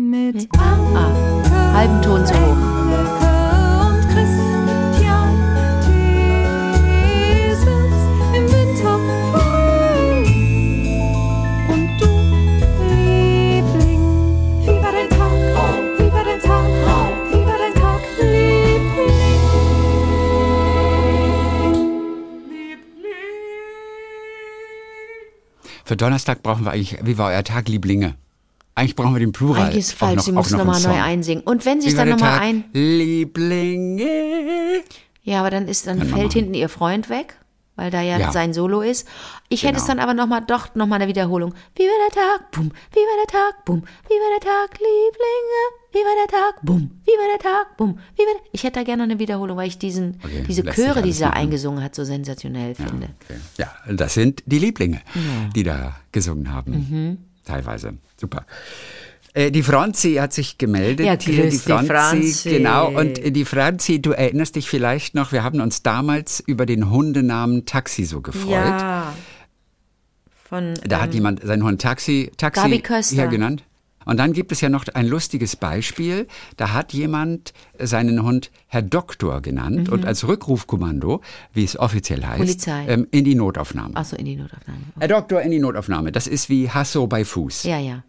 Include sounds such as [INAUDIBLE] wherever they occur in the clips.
Mit Ah, halben Ton zu hoch. Anke und Christian Thiesens im Winter früh. Und du, Liebling, wie war dein Tag? Wie war dein Tag? Wie war dein Tag, Liebling? Für Donnerstag brauchen wir eigentlich, wie war euer Tag, Lieblinge? Eigentlich brauchen wir den Plural. Eigentlich ist falsch, noch- sie muss nochmal neu einsingen. Und wenn sie es dann nochmal ein. Lieblinge. Ja, aber dann ist dann wir fällt hinten ihr Freund weg, weil da ja, Ja. sein Solo ist. Ich hätte es Genau. dann aber nochmal, doch nochmal eine Wiederholung. Wie war der Tag? Bum. Wie war der Tag? Bum. Wie war der Tag, Lieblinge? Wie war der Tag? Bum. Wie war der Tag? Bum. Wie war der Ich hätte da gerne eine Wiederholung, weil ich diesen, Okay, diese Chöre, die sie da eingesungen hat, so sensationell finde. Okay. Ja, das sind die Lieblinge, die da gesungen haben. Mhm. Teilweise. Super. Äh, Die Franzi hat sich gemeldet Ja, hier. Die dich, Franzi. Genau. Und äh, die Franzi, du erinnerst dich vielleicht noch, wir haben uns damals über den Hundenamen Taxi so gefreut. Ja. Von, Da hat ähm, jemand seinen Hund Taxi, Taxi hier genannt. Und dann gibt es ja noch ein lustiges Beispiel. Da hat jemand seinen Hund Herr Doktor genannt und als Rückrufkommando, wie es offiziell heißt, Mhm. Polizei. ähm, in die Notaufnahme. Achso, in die Notaufnahme. Herr Doktor in die Notaufnahme. Das ist wie Hasso bei Fuß. Ja, ja.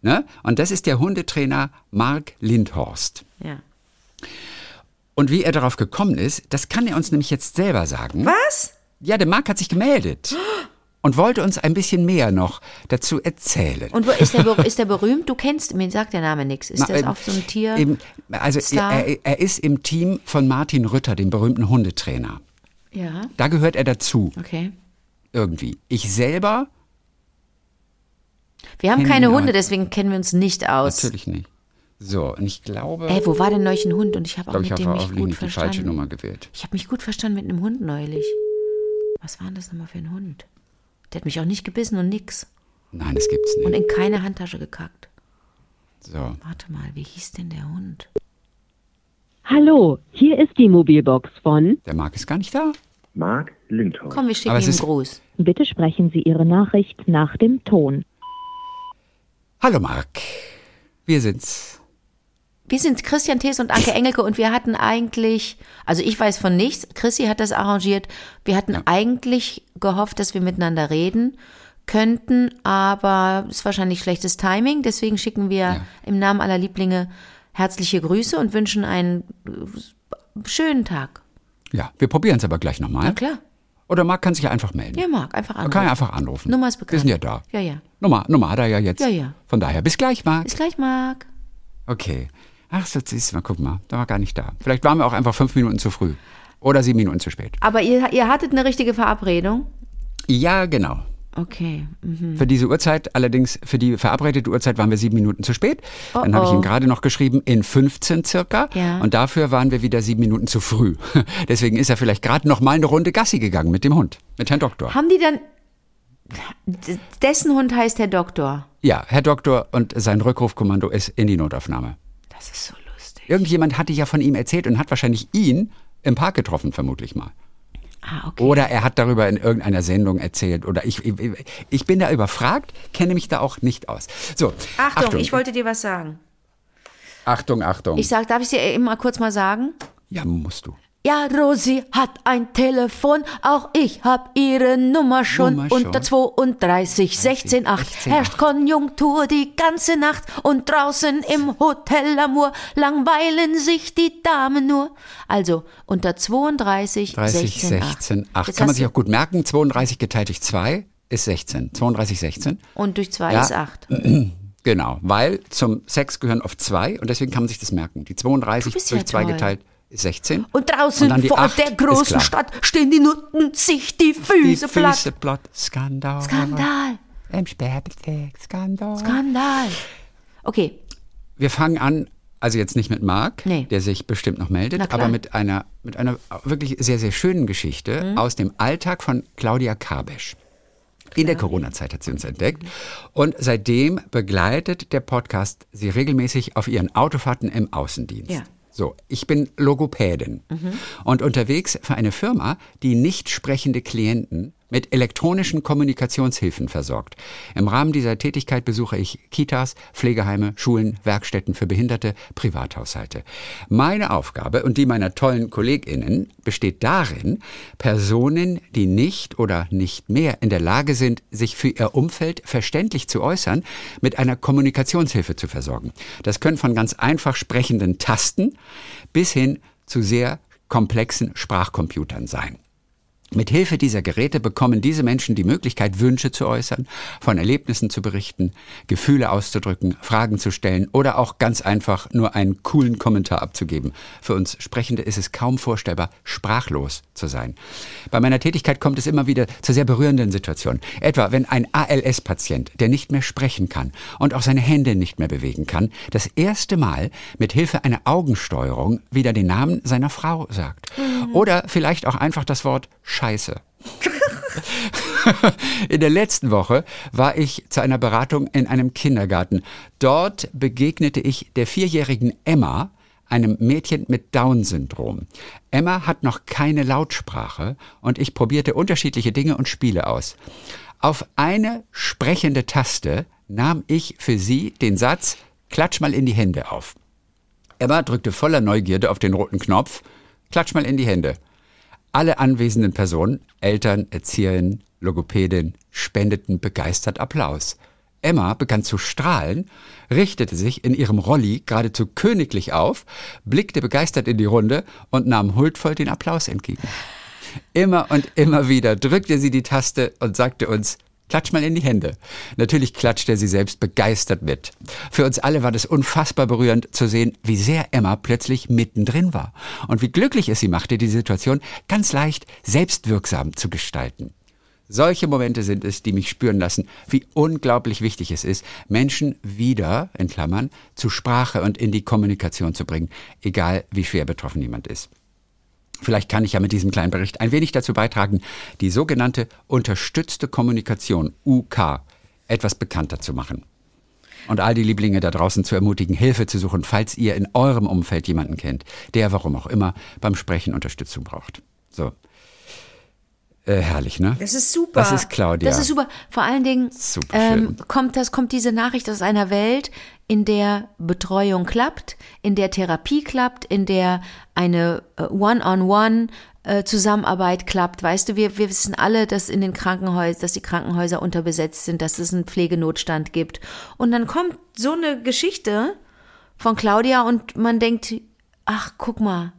Ne? Und das ist der Hundetrainer Mark Lindhorst. Ja. Und wie er darauf gekommen ist, das kann er uns nämlich jetzt selber sagen. Was? Ja, der Mark hat sich gemeldet [GASPS] und wollte uns ein bisschen mehr noch dazu erzählen. Und wo ist der, ist der berühmt? Du kennst, mir sagt der Name nichts. Ist Na, das ähm, auch so ein Tier? Eben, also er, er ist im Team von Martin Rütter, dem berühmten Hundetrainer. Ja, Da gehört er dazu, okay. irgendwie. Ich selber Wir haben keine Hunde, deswegen kennen wir uns nicht aus. natürlich nicht. So, und ich glaube, Ey, wo war denn neulich ein Hund? Und ich habe auch glaube ich, mit habe dem auf mich gut die falsche verstanden. Nummer gewählt. Ich habe mich gut verstanden mit einem Hund neulich. Was war denn das nochmal für ein Hund? Der hat mich auch nicht gebissen und nix. Nein, das gibt's Und nicht. in keine Handtasche gekackt. So. Warte mal, wie hieß denn der Hund? Hallo, hier ist die Mobilbox von. Der Mark ist gar nicht da. Mark Lindhorst. Komm, wir schicken Aber ihm einen Gruß. Bitte sprechen Sie Ihre Nachricht nach dem Ton. Hallo Mark. Wir sind's. Wir sind Christian Thees und Anke Engelke und wir hatten eigentlich, also ich weiß von nichts, Chrissy hat das arrangiert, wir hatten eigentlich gehofft, dass wir miteinander reden könnten, aber es ist wahrscheinlich schlechtes Timing, deswegen schicken wir Ja. im Namen aller Lieblinge herzliche Grüße und wünschen einen äh, schönen Tag. Ja, wir probieren es aber gleich nochmal. Na klar. Oder Mark kann sich ja einfach melden. Ja, Marc, einfach Man anrufen. kann ja einfach anrufen. Nummer ist bekannt. Wir sind ja da. Ja, ja. Nummer, Nummer hat er ja jetzt. Ja, ja. Von daher, bis gleich, Mark. Bis gleich, Marc. Okay. Ach, so siehst du mal, guck mal, da war gar nicht da. Vielleicht waren wir auch einfach fünf Minuten zu früh. Oder sieben Minuten zu spät. Aber ihr, ihr hattet eine richtige Verabredung? Ja, genau. Okay. Mhm. Für diese Uhrzeit, allerdings für die verabredete Uhrzeit waren wir sieben Minuten zu spät. Dann habe ich oh. ihm gerade noch geschrieben, in 15 circa. Ja. Und dafür waren wir wieder sieben Minuten zu früh. [LAUGHS] Deswegen ist er vielleicht gerade noch mal eine Runde Gassi gegangen mit dem Hund, mit Herrn Doktor. Haben die dann. Dessen Hund heißt Herr Doktor. Ja, Herr Doktor und sein Rückrufkommando ist in die Notaufnahme. Das ist so lustig. Irgendjemand hatte ja von ihm erzählt und hat wahrscheinlich ihn im Park getroffen, vermutlich mal. Ah, okay. Oder er hat darüber in irgendeiner Sendung erzählt. Oder ich, ich, ich bin da überfragt, kenne mich da auch nicht aus. So, Achtung, ich wollte dir was sagen. Achtung, Achtung. Ich sag, darf ich dir eben mal kurz mal sagen? ja, musst du. Ja, Rosi hat ein Telefon, auch ich hab ihre Nummer schon. Nummer schon. Unter 32 16 8 16, herrscht Konjunktur die ganze Nacht und draußen im Hotel Amour langweilen sich die Damen nur. Also unter 32 30, 16 8. 16, 8. Jetzt Kann man sich auch gut merken. 32 geteilt durch 2 ist 16. 32, 16. Und durch 2 Ja. ist 8. [CLEARS THROAT] Genau, weil zum Sex gehören oft zwei und deswegen kann man sich das merken. Die 32 Du bist durch ja 2 toll. geteilt 16. Und draußen Und die vor der großen. Stadt stehen die Nutten sich die Die Füße platt. Füße platt. Skandal. Skandal, Im Sperrbezirk. Skandal. Skandal. Okay, Wir fangen an, also jetzt nicht mit Marc, Nee. der sich bestimmt noch meldet. Mhm. aber mit einer, mit einer wirklich sehr, sehr schönen Geschichte aus dem Alltag von Claudia Kabesch. In der Corona-Zeit hat sie uns entdeckt. Und seitdem begleitet der Podcast sie regelmäßig auf ihren Autofahrten im Außendienst. Ja. So, ich bin Logopädin und unterwegs für eine Firma, die nicht sprechende Klienten mit elektronischen Kommunikationshilfen versorgt. Im Rahmen dieser Tätigkeit besuche ich Kitas, Pflegeheime, Schulen, Werkstätten für Behinderte, Privathaushalte. Meine Aufgabe und die meiner tollen KollegInnen besteht darin, Personen, die nicht oder nicht mehr in der Lage sind, sich für ihr Umfeld verständlich zu äußern, mit einer Kommunikationshilfe zu versorgen. Das können von ganz einfach sprechenden Tasten bis hin zu sehr komplexen Sprachcomputern sein. Mit Hilfe dieser Geräte bekommen diese Menschen die Möglichkeit, Wünsche zu äußern, von Erlebnissen zu berichten, Gefühle auszudrücken, Fragen zu stellen oder auch ganz einfach nur einen coolen Kommentar abzugeben. Für uns Sprechende ist es kaum vorstellbar, sprachlos zu sein. Bei meiner Tätigkeit kommt es immer wieder zu sehr berührenden Situationen. Etwa, wenn ein ALS-Patient, der nicht mehr sprechen kann und auch seine Hände nicht mehr bewegen kann, das erste Mal mit Hilfe einer Augensteuerung wieder den Namen seiner Frau sagt. Oder vielleicht auch einfach das Wort Scheiße. [LAUGHS] In der letzten Woche war ich zu einer Beratung in einem Kindergarten. Dort begegnete ich der vierjährigen Emma, einem Mädchen mit Down-Syndrom. Emma hat noch keine Lautsprache und ich probierte unterschiedliche Dinge und Spiele aus. Auf eine sprechende Taste nahm ich für sie den Satz Klatsch mal in die Hände auf. Emma drückte voller Neugierde auf den roten Knopf Klatsch mal in die Hände. Alle anwesenden Personen, Eltern, Erzieherinnen, Logopädin, spendeten begeistert Applaus. Emma begann zu strahlen, richtete sich in ihrem Rolli geradezu königlich auf, blickte begeistert in die Runde und nahm huldvoll den Applaus entgegen. Immer und immer wieder drückte sie die Taste und sagte uns, Klatsch mal in die Hände. Natürlich klatschte sie selbst begeistert mit. Für uns alle war das unfassbar berührend zu sehen, wie sehr Emma plötzlich mittendrin war und wie glücklich es sie machte, die Situation ganz leicht selbstwirksam zu gestalten. Solche Momente sind es, die mich spüren lassen, wie unglaublich wichtig es ist, Menschen wieder, in Klammern, zu Sprache und in die Kommunikation zu bringen, egal wie schwer betroffen jemand ist. Vielleicht kann ich ja mit diesem kleinen Bericht ein wenig dazu beitragen, die sogenannte unterstützte Kommunikation UK etwas bekannter zu machen. Und all die Lieblinge da draußen zu ermutigen, Hilfe zu suchen, falls ihr in eurem Umfeld jemanden kennt, der, warum auch immer, beim Sprechen Unterstützung braucht. So. Äh, herrlich, ne? Das ist super. Das ist Claudia. Das ist super. Vor allen Dingen ähm, kommt, das, kommt diese Nachricht aus einer Welt, in der Betreuung klappt, in der Therapie klappt, in der eine äh, One-on-One äh, Zusammenarbeit klappt. Weißt du, wir, wir wissen alle, dass in den Krankenhäusern, dass die Krankenhäuser unterbesetzt sind, dass es einen Pflegenotstand gibt. Und dann kommt so eine Geschichte von Claudia und man denkt, ach, guck mal,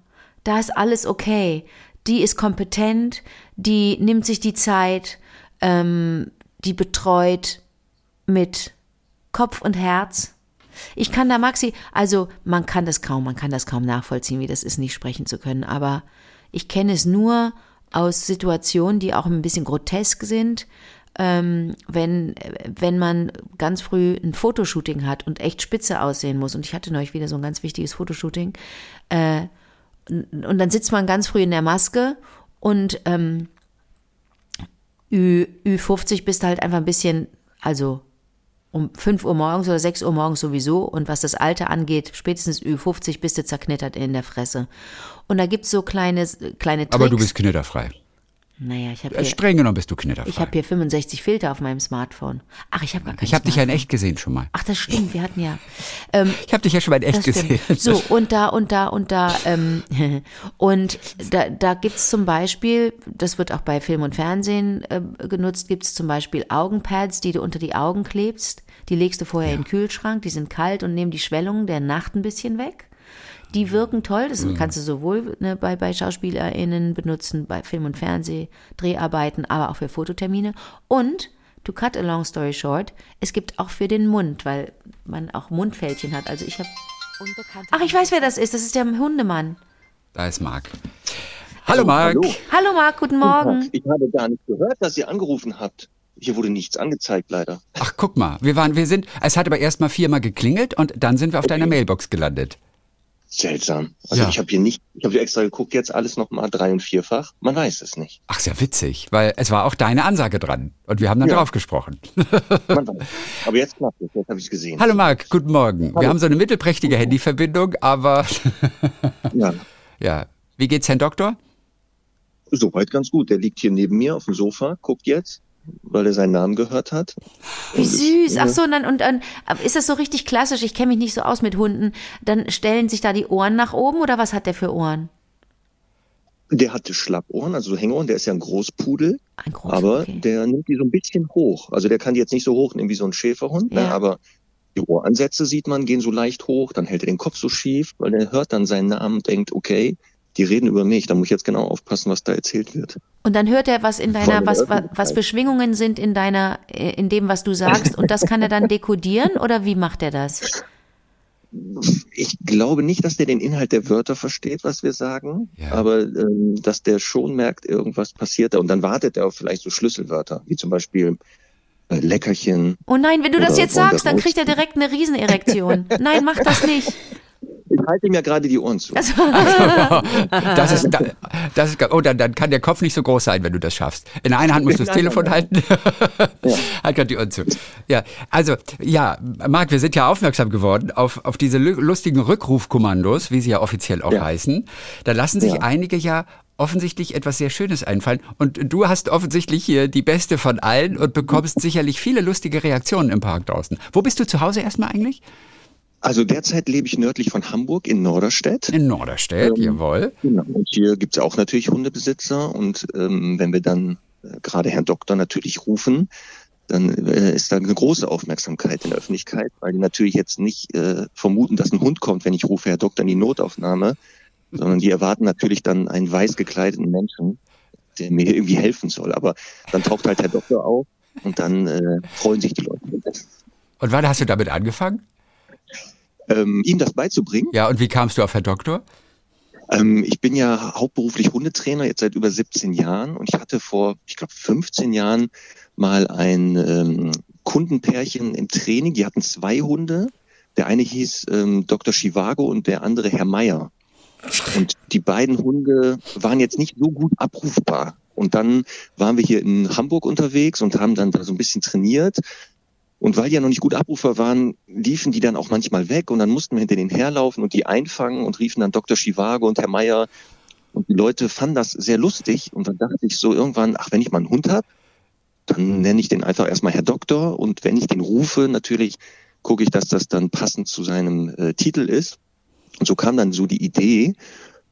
da ist alles okay. Die ist kompetent, die nimmt sich die Zeit, ähm, die betreut mit Kopf und Herz. Ich kann da Maxi, also man kann das kaum, man kann das kaum nachvollziehen, wie das ist, nicht sprechen zu können, aber ich kenne es nur aus Situationen, die auch ein bisschen grotesk sind, ähm, wenn, wenn man ganz früh ein Fotoshooting hat und echt spitze aussehen muss. Und ich hatte neulich wieder so ein ganz wichtiges Fotoshooting. Äh, und dann sitzt man ganz früh in der Maske und ähm, Ü, Ü50 bist halt einfach ein bisschen, also um 5 Uhr morgens oder 6 Uhr morgens sowieso. Und was das Alter angeht, spätestens Ü50 bist du zerknittert in der Fresse. Und da gibt's so kleine, kleine Tricks. Aber du bist knitterfrei. Naja, ich habe Äh, hier, Streng genommen bist du knitterfrei. ich hab hier 65 Filter auf meinem Smartphone. Ach, ich habe gar kein ich habe dich ja in echt gesehen schon mal. Ach, das stimmt, wir hatten ja. Ähm, Ich habe dich ja schon mal in echt gesehen. So, und da, und da, und da, ähm, [LAUGHS] und da, da gibt's zum Beispiel, das wird auch bei Film und Fernsehen äh, genutzt, gibt's zum Beispiel Augenpads, die du unter die Augen klebst. Die legst du vorher in den Kühlschrank, die sind kalt und nehmen die Schwellungen der Nacht ein bisschen weg. Die wirken toll, das kannst du sowohl ne, bei, bei SchauspielerInnen benutzen, bei Film- und Fernsehdreharbeiten, aber auch für Fototermine. Und, to cut a long story short, es gibt auch für den Mund, weil man auch Mundfältchen hat. Also ich habe Ach, ich weiß, wer das ist. Das ist der Hundemann. Da ist Marc. Hallo Marc. Hallo. Hallo Marc, guten Morgen. Ich habe gar nicht gehört, dass ihr angerufen habt. Hier wurde nichts angezeigt, leider. Ach, guck mal, wir waren, wir sind, es hat aber erst mal viermal geklingelt und dann sind wir auf deiner Mailbox gelandet. Seltsam. Also Ja. ich habe hier nicht, ich habe hier extra geguckt, jetzt alles nochmal drei- und vierfach. Man weiß es nicht. Ach, sehr witzig, weil es war auch deine Ansage dran und wir haben dann Ja. drauf gesprochen. Man [LAUGHS] weiß. Aber jetzt klappt es, jetzt habe ich es gesehen. Hallo Marc, guten Morgen. Wir Hallo. haben so eine mittelprächtige Handyverbindung, aber [LAUGHS] Ja. ja. Wie geht's Herrn Doktor? Soweit ganz gut. Der liegt hier neben mir auf dem Sofa, guckt jetzt, weil er seinen Namen gehört hat. Wie süß. Ach so, und dann, und dann ist das so richtig klassisch. Ich kenne mich nicht so aus mit Hunden. Dann stellen sich da die Ohren nach oben oder was hat der für Ohren? Der hatte Schlappohren, also so Hängeohren. Der ist ja ein Großpudel, Ein großer, aber okay. der nimmt die so ein bisschen hoch. Also der kann die jetzt nicht so hoch nehmen wie so ein Schäferhund, ne? Ja. aber die Ohransätze sieht man, gehen so leicht hoch. Dann hält er den Kopf so schief, weil er hört dann seinen Namen und denkt, okay, die reden über mich. Da muss ich jetzt genau aufpassen, was da erzählt wird. Und dann hört er, was in deiner, was, was, was für Schwingungen sind in deiner, äh, in dem, was du sagst. Und das kann er dann dekodieren oder wie macht er das? Ich glaube nicht, dass der den Inhalt der Wörter versteht, was wir sagen, Ja. aber ähm, dass der schon merkt, irgendwas passiert da. Und dann wartet er auf vielleicht so Schlüsselwörter, wie zum Beispiel äh, Leckerchen. Oh nein, wenn du das jetzt sagst, dann kriegt er direkt eine Riesenerektion. Nein, mach das nicht. [LAUGHS] Ich halte ihm ja gerade die Ohren zu. Also, [LAUGHS] Das ist, da- das ist, oh, dann, dann kann der Kopf nicht so groß sein, wenn du das schaffst. In einer Hand musst du das Telefon halten. [LAUGHS] halt gerade die Ohren zu. Ja, also, ja, Marc, wir sind ja aufmerksam geworden auf, auf diese lu- lustigen Rückrufkommandos, wie sie ja offiziell auch Ja. heißen. Da lassen sich Ja. einige ja offensichtlich etwas sehr Schönes einfallen. Und du hast offensichtlich hier die beste von allen und bekommst sicherlich viele lustige Reaktionen im Park draußen. Wo bist du zu Hause erstmal eigentlich? Also derzeit lebe ich nördlich von Hamburg in Norderstedt. In Norderstedt, Ähm, jawohl. Genau. Und hier gibt's auch natürlich Hundebesitzer und ähm, wenn wir dann äh, gerade Herrn Doktor natürlich rufen, dann äh, ist da eine große Aufmerksamkeit in der Öffentlichkeit, weil die natürlich jetzt nicht äh, vermuten, dass ein Hund kommt, wenn ich rufe Herr Doktor in die Notaufnahme, sondern die erwarten natürlich dann einen weiß gekleideten Menschen, der mir irgendwie helfen soll. Aber dann taucht halt Herr Doktor auf und dann äh, freuen sich die Leute. Und wann hast du damit angefangen? Ähm, ihm das beizubringen, Ja, und wie kamst du auf Herr Doktor? Ähm, ich bin ja hauptberuflich Hundetrainer jetzt seit über 17 Jahren und ich hatte vor, ich glaube, 15 Jahren mal ein ähm, Kundenpärchen im Training. Die hatten zwei Hunde. Der eine hieß ähm, Dr. Chivago und der andere Herr Meier. Und die beiden Hunde waren jetzt nicht so gut abrufbar. Und dann waren wir hier in Hamburg unterwegs und haben dann da so ein bisschen trainiert. Und weil die ja noch nicht gut abrufbar waren, liefen die dann auch manchmal weg und dann mussten wir hinter denen herlaufen und die einfangen und riefen dann Dr. Chivago und Herr Meier. Und die Leute fanden das sehr lustig und dann dachte ich so irgendwann, ach, wenn ich mal einen Hund habe, dann nenne ich den einfach erstmal Herr Doktor und wenn ich den rufe, natürlich gucke ich, dass das dann passend zu seinem äh, Titel ist. Und so kam dann so die Idee,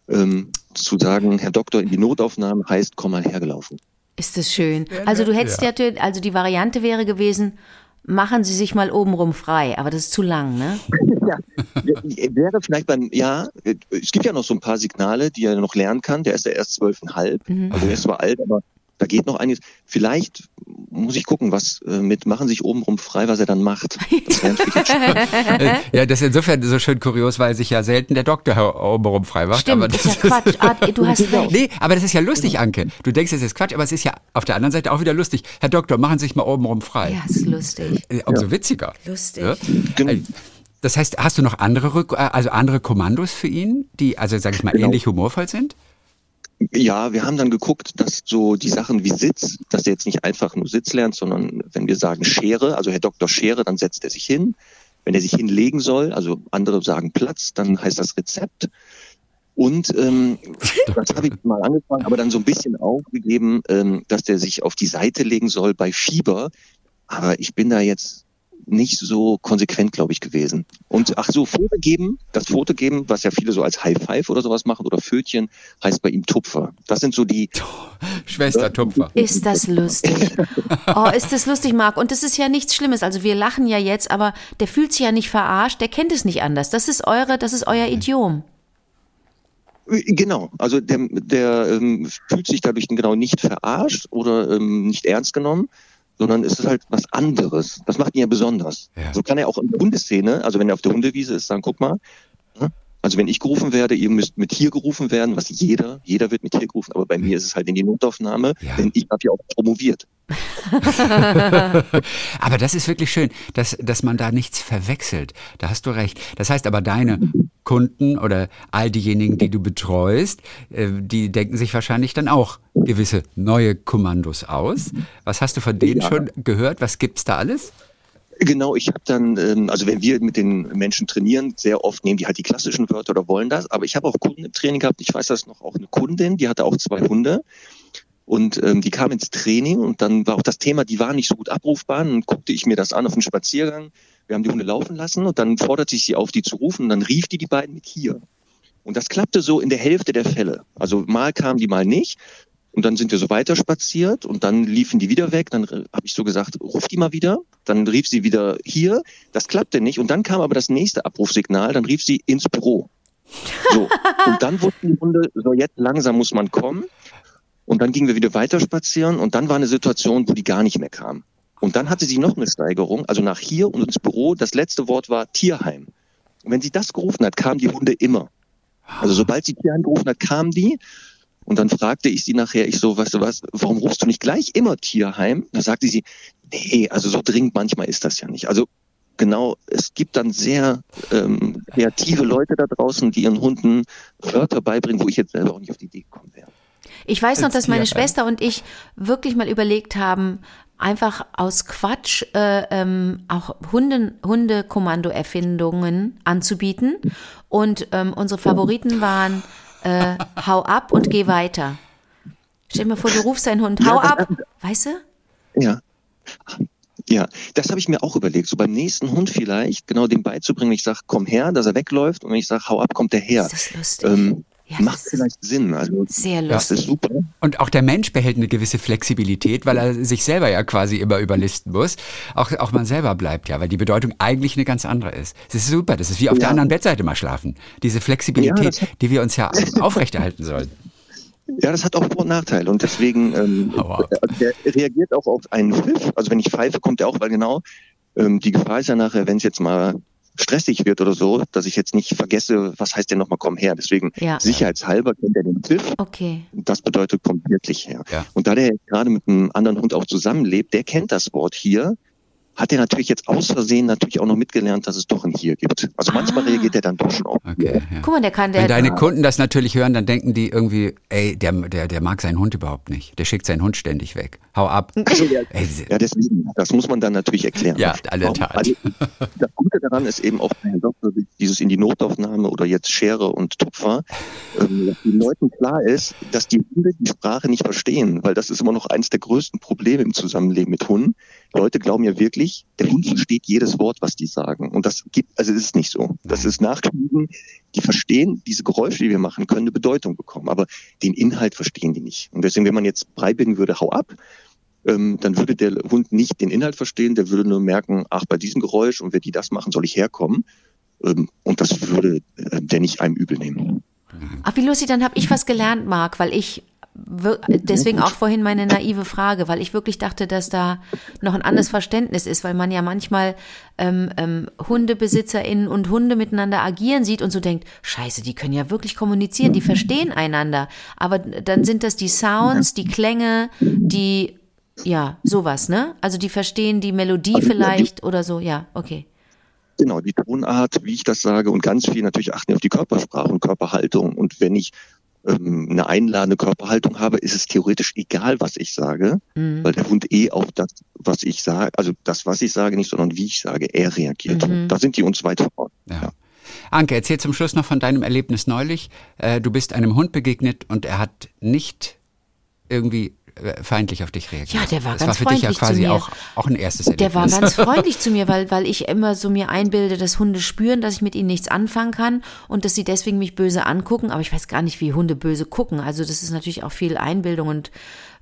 ähm, zu sagen, Herr Doktor in die Notaufnahme heißt, komm mal hergelaufen. ist das schön. Also du hättest ja, also die Variante wäre gewesen, machen Sie sich mal obenrum frei, aber das ist zu lang, ne? [LAUGHS] Ja, wäre vielleicht beim, ja, es gibt ja noch so ein paar Signale, die er noch lernen kann. Der ist ja erst zwölfeinhalb, also er ist zwar alt, aber da geht noch einiges. Vielleicht muss ich gucken, was äh, mit machen sich obenrum frei, was er dann macht. Das wäre natürlich jetzt [LAUGHS] Äh, ja, das ist insofern so schön kurios, weil sich ja selten der Doktor obenrum frei macht. Stimmt, aber ist ja Quatsch. Ah, du hast [LAUGHS] recht. Nee, aber das ist ja lustig, Anke. Du denkst, es ist Quatsch, aber es ist ja auf der anderen Seite auch wieder lustig. Herr Doktor, machen Sie sich mal obenrum frei. Ja, ist lustig. Äh, Umso witziger. Lustig. Ja? Genau. Äh, Das heißt, hast du noch andere, Rück also andere Kommandos für ihn, die, also sag ich mal, Genau. ähnlich humorvoll sind? Ja, wir haben dann geguckt, dass so die Sachen wie Sitz, dass er jetzt nicht einfach nur Sitz lernt, sondern wenn wir sagen Schere, also Herr Doktor Schere, dann setzt er sich hin. Wenn er sich hinlegen soll, also andere sagen Platz, dann heißt das Rezept. Und ähm, das habe ich mal angefangen, aber dann so ein bisschen aufgegeben, ähm, dass der sich auf die Seite legen soll bei Fieber. Aber ich bin da jetzt nicht so konsequent, glaube ich, gewesen. Und ach so, Foto geben, das Foto geben, was ja viele so als High Five oder sowas machen oder Fötchen, heißt bei ihm Tupfer. Das sind so die, Schwester Tupfer. Ist das lustig? Oh, ist das lustig, Marc? Und das ist ja nichts Schlimmes. Also wir lachen ja jetzt, aber der fühlt sich ja nicht verarscht, der kennt es nicht anders. Das ist eure, das ist euer Idiom. Genau, also der, der ähm, fühlt sich dadurch genau nicht verarscht oder ähm, nicht ernst genommen, sondern es ist halt was anderes. Das macht ihn ja besonders. Ja. So kann er auch in der Hundeszene, also wenn er auf der Hundewiese ist, sagen, guck mal, ne? also wenn ich gerufen werde, ihr müsst mit hier gerufen werden, was jeder, jeder wird mit hier gerufen, aber bei mir ist es halt in die Notaufnahme, Ja. denn ich habe ja auch promoviert. [LAUGHS] Aber das ist wirklich schön, dass, dass man da nichts verwechselt. Da hast du recht. Das heißt aber, deine Kunden oder all diejenigen, die du betreust, äh, die denken sich wahrscheinlich dann auch gewisse neue Kommandos aus. Was hast du von denen Ja. schon gehört? Was gibt's da alles? Genau, ich habe dann, ähm, also wenn wir mit den Menschen trainieren, sehr oft nehmen die halt die klassischen Wörter oder wollen das. Aber ich habe auch Kunden im Training gehabt. Ich weiß das noch auch eine Kundin, die hatte auch zwei Hunde. Und ähm, die kam ins Training und dann war auch das Thema, die waren nicht so gut abrufbar. Und dann guckte ich mir das an auf dem Spaziergang. Wir haben die Hunde laufen lassen und dann forderte ich sie auf, die zu rufen. Und dann rief die die beiden mit hier. Und das klappte so in der Hälfte der Fälle. Also mal kamen die, mal nicht. Und dann sind wir so weiter spaziert und dann liefen die wieder weg. Dann habe ich so gesagt, ruf die mal wieder. Dann rief sie wieder hier. Das klappte nicht. Und dann kam aber das nächste Abrufsignal. Dann rief sie ins Büro. So. Und dann wussten die Hunde, so jetzt langsam muss man kommen. Und dann gingen wir wieder weiter spazieren und dann war eine Situation, wo die gar nicht mehr kam. Und dann hatte sie noch eine Steigerung, also nach hier und ins Büro. Das letzte Wort war Tierheim. Und wenn sie das gerufen hat, kamen die Hunde immer. Also sobald sie Tierheim gerufen hat, kamen die. Und dann fragte ich sie nachher, ich so, weißt du was, warum rufst du nicht gleich immer Tierheim? Da sagte sie, nee, also so dringend manchmal ist das ja nicht. Also genau, es gibt dann sehr ähm, kreative Leute da draußen, die ihren Hunden Wörter beibringen, wo ich jetzt selber auch nicht auf die Idee gekommen wäre. Ich weiß noch, dass meine. Schwester und ich wirklich mal überlegt haben, einfach aus Quatsch äh, ähm, auch Hunde, Hundekommando-Erfindungen anzubieten. Und ähm, unsere Favoriten waren äh, Hau ab und geh weiter. Stell dir mal vor, du rufst deinen Hund, hau ab, weißt du? Ja. Ja, das habe ich mir auch überlegt. So beim nächsten Hund vielleicht, genau dem beizubringen, ich sage, komm her, dass er wegläuft und wenn ich sage, hau ab, kommt er her. Ist das lustig? Ähm, Ja, macht das vielleicht Sinn. Also Sehr das lustig. ist super. Und auch der Mensch behält eine gewisse Flexibilität, weil er sich selber ja quasi immer überlisten muss. Auch, auch man selber bleibt ja, weil die Bedeutung eigentlich eine ganz andere ist. Das ist super, das ist wie auf der Ja. anderen Bettseite mal schlafen. Diese Flexibilität, Ja, das die wir uns ja aufrechterhalten sollen. Ja, das hat auch Vor- und Nachteile und deswegen ähm, also der reagiert auch auf einen Pfiff. Also wenn ich pfeife, kommt er auch, weil genau ähm, die Gefahr ist ja nachher, wenn es jetzt mal stressig wird oder so, dass ich jetzt nicht vergesse, was heißt denn nochmal komm her. Deswegen Ja. sicherheitshalber kennt er den Pfiff. Okay. Das bedeutet, kommt wirklich her. Ja. Und da der jetzt gerade mit einem anderen Hund auch zusammenlebt, der kennt das Wort hier, hat er natürlich jetzt aus Versehen natürlich auch noch mitgelernt, dass es doch ein hier gibt. Also manchmal Ah. reagiert er dann doch schon auf. Okay, ja. Guck mal, der kann, Wenn der, deine Kunden das natürlich hören, dann denken die irgendwie, ey, der, der, der mag seinen Hund überhaupt nicht. Der schickt seinen Hund ständig weg. Hau ab. [LAUGHS] Ey, diese- Ja, deswegen, das muss man dann natürlich erklären. Ja, der Tat. Also, das Gute daran ist eben auch dieses in die Notaufnahme oder jetzt Schere und Tupfer, ähm, dass den Leuten klar ist, dass die Hunde die Sprache nicht verstehen, weil das ist immer noch eines der größten Probleme im Zusammenleben mit Hunden. Leute glauben ja wirklich, der Hund versteht jedes Wort, was die sagen. Und das gibt, also es ist nicht so. Das ist nachgewiesen. Die verstehen, diese Geräusche, die wir machen, können eine Bedeutung bekommen. Aber den Inhalt verstehen die nicht. Und deswegen, wenn man jetzt beibringen würde, hau ab, ähm, dann würde der Hund nicht den Inhalt verstehen, der würde nur merken, ach, bei diesem Geräusch und wenn die das machen, soll ich herkommen. Ähm, und das würde äh, der nicht einem übel nehmen. Ach, wie lustig, dann habe ich was gelernt, Marc, weil ich deswegen auch vorhin meine naive Frage, weil ich wirklich dachte, dass da noch ein anderes Verständnis ist, weil man ja manchmal ähm, ähm, HundebesitzerInnen und Hunde miteinander agieren sieht und so denkt, scheiße, die können ja wirklich kommunizieren, die verstehen einander. Aber dann sind das die Sounds, die Klänge, die, ja, sowas, ne? Also die verstehen die Melodie Also, vielleicht oder so, ja, okay. Genau, die Tonart, wie ich das sage und ganz viel natürlich achten auf die Körpersprache und Körperhaltung. Und wenn ich ähm, eine einladende Körperhaltung habe, ist es theoretisch egal, was ich sage, Mhm. weil der Hund eh auf das, was ich sage, also das, was ich sage, nicht, sondern wie ich sage, er reagiert. Mhm. Da sind die uns weit voraus. Ja. Anke, erzähl zum Schluss noch von deinem Erlebnis neulich. Äh, du bist einem Hund begegnet und er hat nicht irgendwie feindlich auf dich reagiert. Ja, der war das ganz war für dich ja freundlich zu mir. auch, auch ein erstes Erlebnis. Der war ganz freundlich [LAUGHS] zu mir, weil, weil ich immer so mir einbilde, dass Hunde spüren, dass ich mit ihnen nichts anfangen kann und dass sie deswegen mich böse angucken. Aber ich weiß gar nicht, wie Hunde böse gucken. Also das ist natürlich auch viel Einbildung und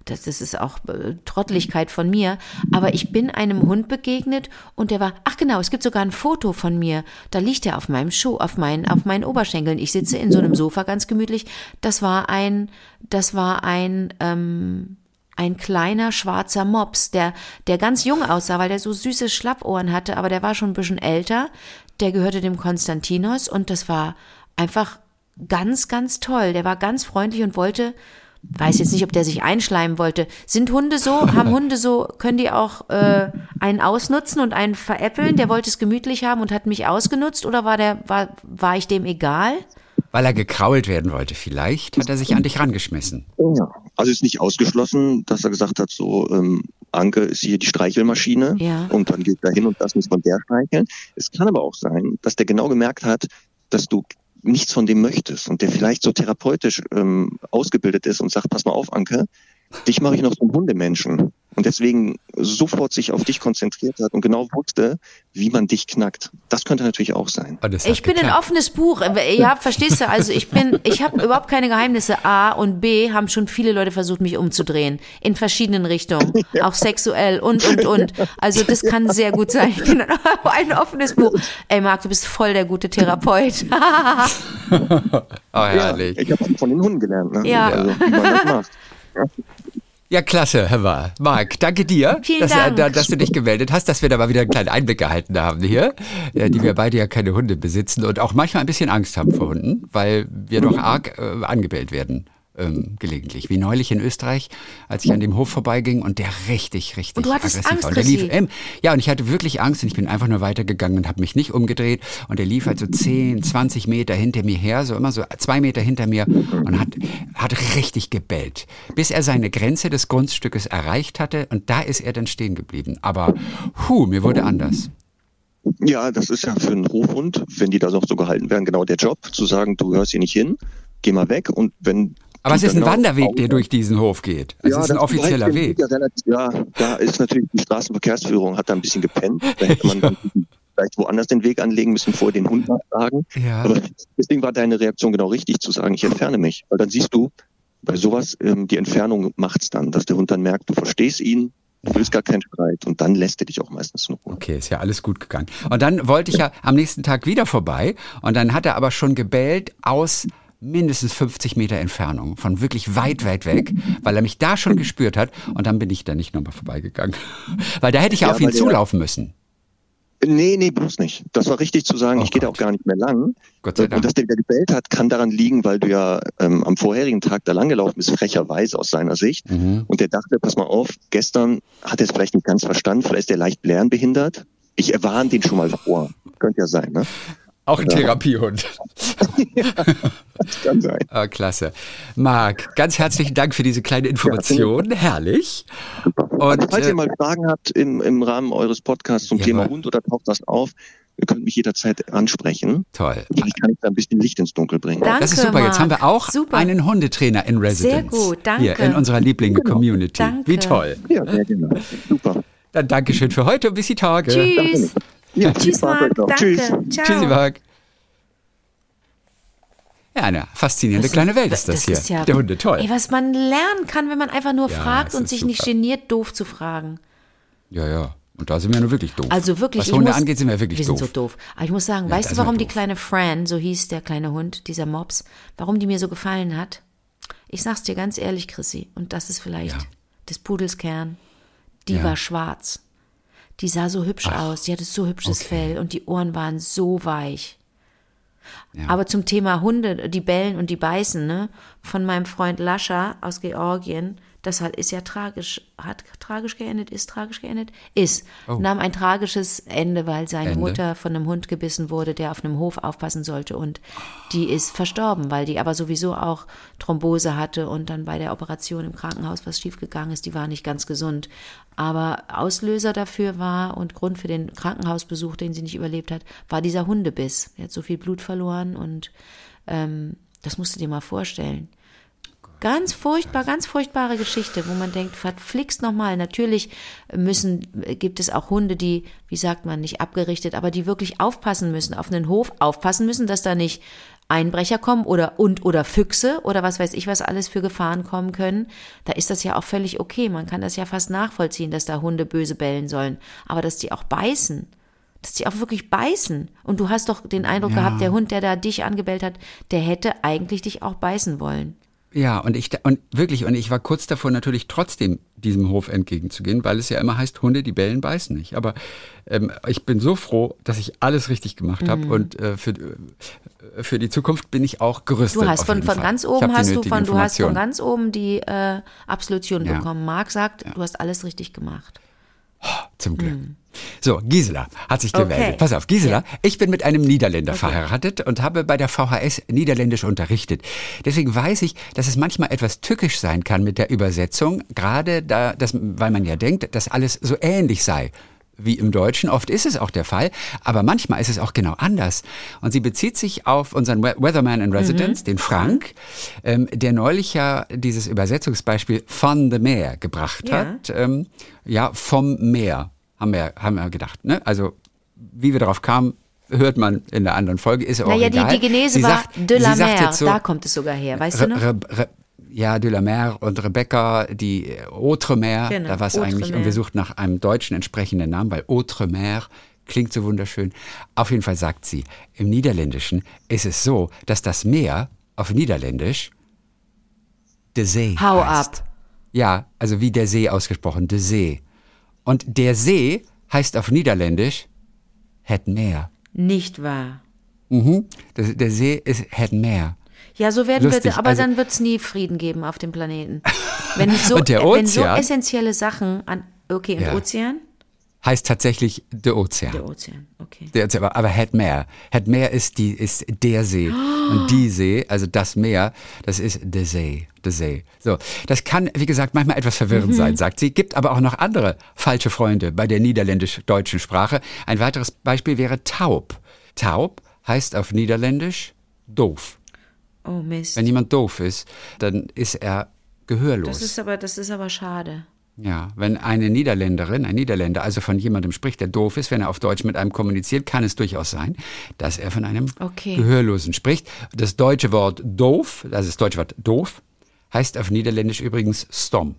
das, das ist auch äh, Trotteligkeit von mir. Aber ich bin einem Hund begegnet und der war, ach genau, es gibt sogar ein Foto von mir. Da liegt er auf meinem Schuh, auf meinen, auf meinen Oberschenkeln. Ich sitze in so einem Sofa ganz gemütlich. Das war ein, das war ein, ähm, ein kleiner schwarzer Mops, der, der ganz jung aussah, weil der so süße Schlappohren hatte, aber der war schon ein bisschen älter. Der gehörte dem Konstantinos und das war einfach ganz, ganz toll. Der war ganz freundlich und wollte, weiß jetzt nicht, ob der sich einschleimen wollte. Sind Hunde so, haben [LAUGHS] Hunde so, können die auch äh, einen ausnutzen und einen veräppeln? Der wollte es gemütlich haben und hat mich ausgenutzt oder war der, war, war ich dem egal? Weil er gekrault werden wollte vielleicht, hat er sich an dich rangeschmissen. Ja. Also ist nicht ausgeschlossen, dass er gesagt hat, so, ähm, Anke ist hier die Streichelmaschine Ja. und dann geht er hin und das muss man der streicheln. Es kann aber auch sein, dass der genau gemerkt hat, dass du nichts von dem möchtest und der vielleicht so therapeutisch ähm, ausgebildet ist und sagt, pass mal auf, Anke, dich mache ich noch zum Hundemenschen und deswegen sofort sich auf dich konzentriert hat und genau wusste, wie man dich knackt. Das könnte natürlich auch sein. Ich bin ein offenes Buch. Ja, verstehst du? Also ich bin, ich habe überhaupt keine Geheimnisse. A und B haben schon viele Leute versucht, mich umzudrehen. In verschiedenen Richtungen. [LAUGHS] Auch sexuell und, und, und. Also das kann sehr gut sein. Ich bin [LAUGHS] ein offenes Buch. Ey Marc, du bist voll der gute Therapeut. [LAUGHS] Oh, herrlich. Ja, ich habe von den Hunden gelernt. Ne? Ja. Also, wie man das macht. Ja, klasse, Herr Wahl. Marc, danke dir, [LAUGHS] dass, Dank. äh, dass du dich gemeldet hast, dass wir da mal wieder einen kleinen Einblick erhalten haben hier, äh, die wir beide ja keine Hunde besitzen und auch manchmal ein bisschen Angst haben vor Hunden, weil wir doch arg äh, angebellt werden. Ähm, gelegentlich. Wie neulich in Österreich, als ich an dem Hof vorbeiging und der richtig, richtig Und du hattest aggressiv Angst, war. Und der lief, ähm, ja, und ich hatte wirklich Angst und ich bin einfach nur weitergegangen und habe mich nicht umgedreht. Und der lief halt so 10, 20 Meter hinter mir her, so immer so zwei Meter hinter mir und hat, hat richtig gebellt, bis er seine Grenze des Grundstückes erreicht hatte. Und da ist er dann stehen geblieben. Aber, hu, mir wurde anders. Ja, das ist ja für einen Hofhund, wenn die da noch so gehalten werden, genau der Job, zu sagen, du hörst hier nicht hin, geh mal weg und wenn Aber es ist ein Wanderweg, der durch diesen Hof geht. Es ist ein offizieller Weg. Ja, relativ, ja, da ist natürlich die Straßenverkehrsführung hat da ein bisschen gepennt. Da hätte man [LAUGHS] dann vielleicht woanders den Weg anlegen müssen, vor den Hund nachfragen. Ja. Aber deswegen war deine Reaktion genau richtig, zu sagen, ich entferne mich. Weil dann siehst du, bei sowas, ähm, die Entfernung macht's dann, dass der Hund dann merkt, du verstehst ihn, du willst gar keinen Streit und dann lässt er dich auch meistens Ruhe. Okay, ist ja alles gut gegangen. Und dann wollte ich ja am nächsten Tag wieder vorbei und dann hat er aber schon gebellt aus mindestens 50 Meter Entfernung, von wirklich weit, weit weg, weil er mich da schon gespürt hat und dann bin ich da nicht nochmal vorbeigegangen. [LAUGHS] Weil da hätte ich ja, Ja, auf ihn zulaufen müssen. Nee, nee, bloß nicht. Das war richtig zu sagen, Oh ich gehe da auch gar nicht mehr lang. Gott sei Dank. Und dass der wieder gebellt hat, kann daran liegen, weil du ja ähm, am vorherigen Tag da langgelaufen bist, frecherweise aus seiner Sicht. Mhm. Und der dachte, pass mal auf, gestern hat er es vielleicht nicht ganz verstanden, vielleicht ist er leicht blärenbehindert. Ich erwarne den schon mal vor. Könnte ja sein, ne? Auch ein Therapiehund. [LAUGHS] Das kann sein. Ah, klasse. Marc, ganz herzlichen Dank für diese kleine Information. Herrlich. Super. Und, also, falls äh, ihr mal Fragen habt im, im Rahmen eures Podcasts zum. Thema Hund oder taucht was auf, ihr könnt mich jederzeit ansprechen. Toll. Vielleicht kann ich da ein bisschen Licht ins Dunkel bringen. Danke, Das ist super. Jetzt haben wir Marc. auch Super. einen Hundetrainer in Residence. gut, danke. Hier in unserer Liebling-Community. Danke. Wie toll. Ja, sehr gerne. Super. Dann Dankeschön für heute und bis die Tage. Tschüss. Ja, Tschüss, Marc. Danke. Tschüss. Ciao. Tschüssi, Marc. Ja, eine faszinierende Das kleine Welt ist das, hier. Ist ja, Der Hunde, toll. Ey, was man lernen kann, wenn man einfach nur Ja, fragt und sich nicht super. geniert, doof zu fragen. Ja, ja. Und da sind wir nur wirklich doof. Also wirklich, Was Hunde muss, angeht, sind wir wirklich wir doof. sind so doof. Aber ich muss sagen, Ja, weißt du, wir warum die kleine Fran, so hieß der kleine Hund, dieser Mops, warum die mir so gefallen hat? Ich sag's dir ganz ehrlich, Chrissy, und das ist vielleicht Ja. des Pudels Kern. Die Ja. war schwarz. Die sah so hübsch aus, die hatte so hübsches okay. Fell und die Ohren waren so weich. Ja. Aber zum Thema Hunde, die bellen und die beißen, ne? Von meinem Freund Lascha aus Georgien, das hat, ist ja tragisch, hat tragisch geendet, ist tragisch geendet, ist, nahm ein tragisches Ende, weil seine Oh. Ende? Mutter von einem Hund gebissen wurde, der auf einem Hof aufpassen sollte und die ist verstorben, weil die aber sowieso auch Thrombose hatte und dann bei der Operation im Krankenhaus was schiefgegangen ist, die war nicht ganz gesund. Aber Auslöser dafür war und Grund für den Krankenhausbesuch, den sie nicht überlebt hat, war dieser Hundebiss. Er hat so viel Blut verloren und ähm, das musst du dir mal vorstellen. Ganz furchtbar, ganz furchtbare Geschichte, wo man denkt, verflixt nochmal. Natürlich müssen, gibt es auch Hunde, die, wie sagt man, nicht abgerichtet, aber die wirklich aufpassen müssen, auf einen Hof aufpassen müssen, dass da nicht Einbrecher kommen oder und oder Füchse oder was weiß ich, was alles für Gefahren kommen können. Da ist das ja auch völlig okay. Man kann das ja fast nachvollziehen, dass da Hunde böse bellen sollen. Aber dass die auch beißen, dass die auch wirklich beißen. Und du hast doch den Eindruck gehabt, der Hund, der da dich angebellt hat, der hätte eigentlich dich auch beißen wollen. Ja, und ich und wirklich, und ich war kurz davor natürlich trotzdem diesem Hof entgegenzugehen, weil es ja immer heißt, Hunde, die bellen, beißen nicht. Aber ähm, ich bin so froh, dass ich alles richtig gemacht habe Mhm. und äh, für, äh, für die Zukunft bin ich auch gerüstet. Du hast von, von Fall. ganz oben hast du von du hast von ganz oben die äh, Absolution Ja. bekommen. Marc sagt, du hast alles richtig gemacht. Zum Glück. So, Gisela hat sich Okay. gemeldet. Pass auf, Gisela, ich bin mit einem Niederländer verheiratet und habe bei der VHS Niederländisch unterrichtet. Deswegen weiß ich, dass es manchmal etwas tückisch sein kann mit der Übersetzung, gerade da, das, weil man ja denkt, dass alles so ähnlich sei. Wie im Deutschen, oft ist es auch der Fall, aber manchmal ist es auch genau anders. Und sie bezieht sich auf unseren We- Weatherman in Residence, den Frank, ähm, der neulich ja dieses Übersetzungsbeispiel von the Meer gebracht Ja. hat. Ähm, ja, vom Meer, haben wir, haben wir gedacht. Ne? Also, wie wir darauf kamen, hört man in der anderen Folge, ist ja auch Naja, die, egal. die Genese Sie war sagt- de la Mer, so, da kommt es sogar her, weißt du noch? Re, Re, ja, de la Mer und Rebecca, die Outremer, Genau, da war es eigentlich, und wir suchten nach einem deutschen entsprechenden Namen, weil Outremer klingt so wunderschön. Auf jeden Fall sagt sie, im Niederländischen ist es so, dass das Meer auf Niederländisch de See Hau heißt. ab. Ja, also wie der See ausgesprochen, de See. Und der See heißt auf Niederländisch het Meer. Nicht wahr. Mhm. Das, der See ist het Meer. Ja, so werden Lustig, wir, aber also- dann wird es nie Frieden geben auf dem Planeten. Wenn so, [LAUGHS] der wenn so essentielle Sachen an, okay, und Ja. Ozean? Heißt tatsächlich der Ozean. Der Ozean, okay. Der, aber, aber Het Meer. Het Meer ist, die, ist der See. Und die See, also das Meer, das ist der See. Der See. So. Das kann, wie gesagt, manchmal etwas verwirrend sein, sagt sie. Gibt aber auch noch andere falsche Freunde bei der niederländisch-deutschen Sprache. Ein weiteres Beispiel wäre taub. Taub heißt auf Niederländisch doof. Oh Mist. Wenn jemand doof ist, dann ist er gehörlos. Das ist aber, das ist aber schade. Ja, wenn eine Niederländerin, ein Niederländer also von jemandem spricht, der doof ist, wenn er auf Deutsch mit einem kommuniziert, kann es durchaus sein, dass er von einem Okay. Gehörlosen spricht. Das deutsche Wort doof, also das deutsche Wort doof, heißt auf Niederländisch übrigens stom.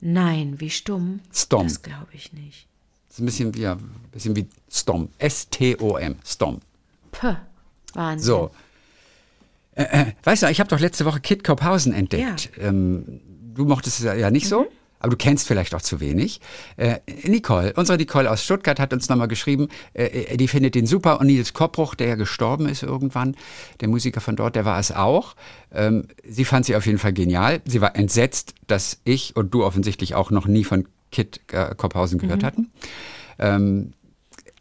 Nein, wie stumm? Stom. Das glaube ich nicht. Das ist ein bisschen wie, ja, ein bisschen wie stom. S-T-O-M, stom. Puh, Wahnsinn. So. Äh, äh, weißt du, ich habe doch letzte Woche Kit Kopphausen entdeckt. Ähm, du mochtest es ja- ja nicht so, aber du kennst vielleicht auch zu wenig. Äh, Nicole, unsere Nicole aus Stuttgart hat uns nochmal geschrieben, äh, die findet den super und Nils Koppruch, der ja gestorben ist irgendwann, der Musiker von dort, der war es auch. Ähm, sie fand sie auf jeden Fall genial. Sie war entsetzt, dass ich und du offensichtlich auch noch nie von Kit äh, Kopphausen gehört hatten. Ähm,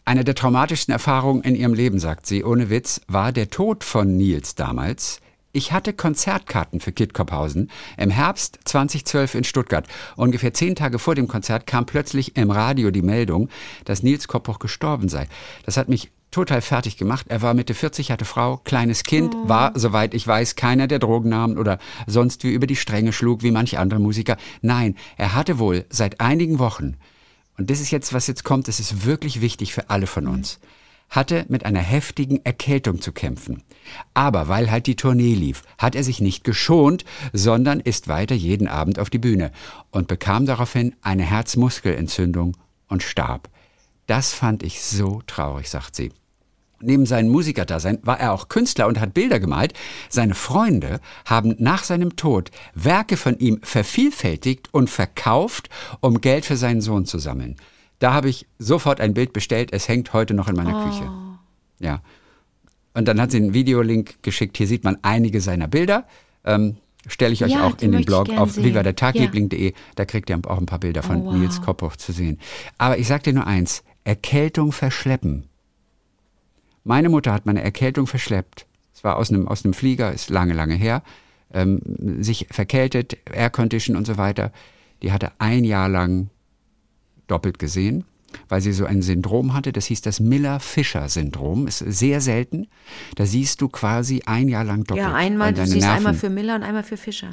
eine der traumatischsten Erfahrungen in ihrem Leben, sagt sie, ohne Witz, war der Tod von Nils damals. Ich hatte Konzertkarten für Kit Kopphausen im Herbst 2012 in Stuttgart. Ungefähr zehn Tage vor dem Konzert kam plötzlich im Radio die Meldung, dass Nils Koppruch gestorben sei. Das hat mich total fertig gemacht. Er war Mitte 40, hatte Frau, kleines Kind, war, soweit ich weiß, keiner, der Drogen nahm oder sonst wie über die Stränge schlug, wie manche andere Musiker. Nein, er hatte wohl seit einigen Wochen und das ist jetzt, was jetzt kommt, das ist wirklich wichtig für alle von uns, hatte mit einer heftigen Erkältung zu kämpfen. Aber weil halt die Tournee lief, hat er sich nicht geschont, sondern ist weiter jeden Abend auf die Bühne und bekam daraufhin eine Herzmuskelentzündung und starb. Das fand ich so traurig, sagt sie. Neben seinem Musikerdasein war er auch Künstler und hat Bilder gemalt. Seine Freunde haben nach seinem Tod Werke von ihm vervielfältigt und verkauft, um Geld für seinen Sohn zu sammeln. Da habe ich sofort ein Bild bestellt. Es hängt heute noch in meiner Küche. Ja. Und dann hat sie einen Videolink geschickt. Hier sieht man einige seiner Bilder. Ähm, Stelle ich euch Ja, auch in den Blog auf vivadertagliebling.de. Da kriegt ihr auch ein paar Bilder von Oh, wow. Nils Kopphoch zu sehen. Aber ich sag dir nur eins. Erkältung verschleppen. Meine Mutter hat meine Erkältung verschleppt. Es war aus einem, aus einem Flieger, ist lange, lange her. Ähm, sich verkältet, Aircondition und so weiter. Die hatte ein Jahr lang doppelt gesehen, weil sie so ein Syndrom hatte. Das hieß das Miller-Fischer-Syndrom. Ist sehr selten. Da siehst du quasi ein Jahr lang doppelt. ja, einmal, du siehst Nerven- einmal für Miller und einmal für Fischer.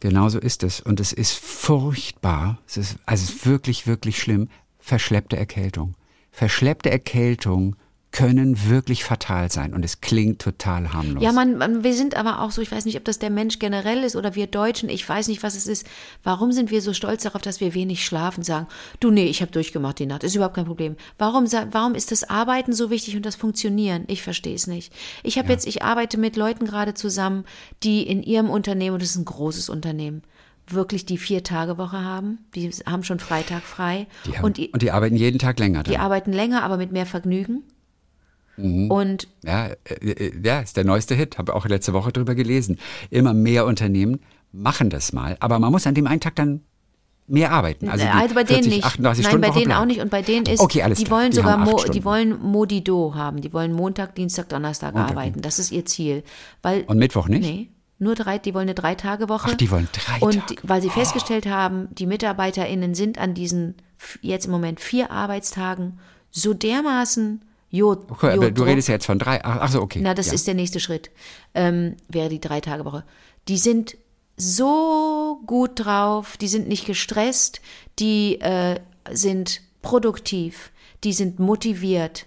Genauso ist es. Und es ist furchtbar. Es ist, also es ist wirklich, wirklich schlimm. Verschleppte Erkältung. Verschleppte Erkältung können wirklich fatal sein. Und es klingt total harmlos. Ja, man, man, wir sind aber auch so, ich weiß nicht, ob das der Mensch generell ist oder wir Deutschen, ich weiß nicht, was es ist. Warum sind wir so stolz darauf, dass wir wenig schlafen, sagen, du, nee, ich habe durchgemacht die Nacht, ist überhaupt kein Problem. Warum, warum ist das Arbeiten so wichtig und das Funktionieren? Ich verstehe es nicht. Ich habe jetzt, ich arbeite mit Leuten gerade zusammen, die in ihrem Unternehmen, und das ist ein großes Unternehmen, wirklich die Vier-Tage-Woche haben. Die haben schon Freitag frei. die haben, und die, und die arbeiten jeden Tag länger. die Dann. arbeiten länger, aber mit mehr Vergnügen. Mhm. Und Ja, äh, äh, ja, ist der neueste Hit. Habe auch letzte Woche drüber gelesen. Immer mehr Unternehmen machen das mal. Aber man muss an dem einen Tag dann mehr arbeiten. Also, Also bei denen 40, nicht. 38 Nein, Stunden bei Woche denen bleiben. auch nicht. Und bei denen ist, Okay, alles die klar. wollen Die sogar, Mo, die wollen Modido haben. Die wollen Montag, Dienstag, Donnerstag arbeiten. Das ist ihr Ziel. Weil, Und Mittwoch nicht? Nee, nur drei, die wollen eine Drei-Tage-Woche. Ach, die wollen drei Und Tage. Oh. weil sie festgestellt haben, die MitarbeiterInnen sind an diesen jetzt im Moment vier Arbeitstagen so dermaßen Jod. Okay, aber du redest ja jetzt von drei. Ach, ach so, okay. na, das ja. ist der nächste Schritt. Ähm, wäre die Drei-Tage-Woche. Die sind so gut drauf, die sind nicht gestresst, die äh, sind produktiv, die sind motiviert.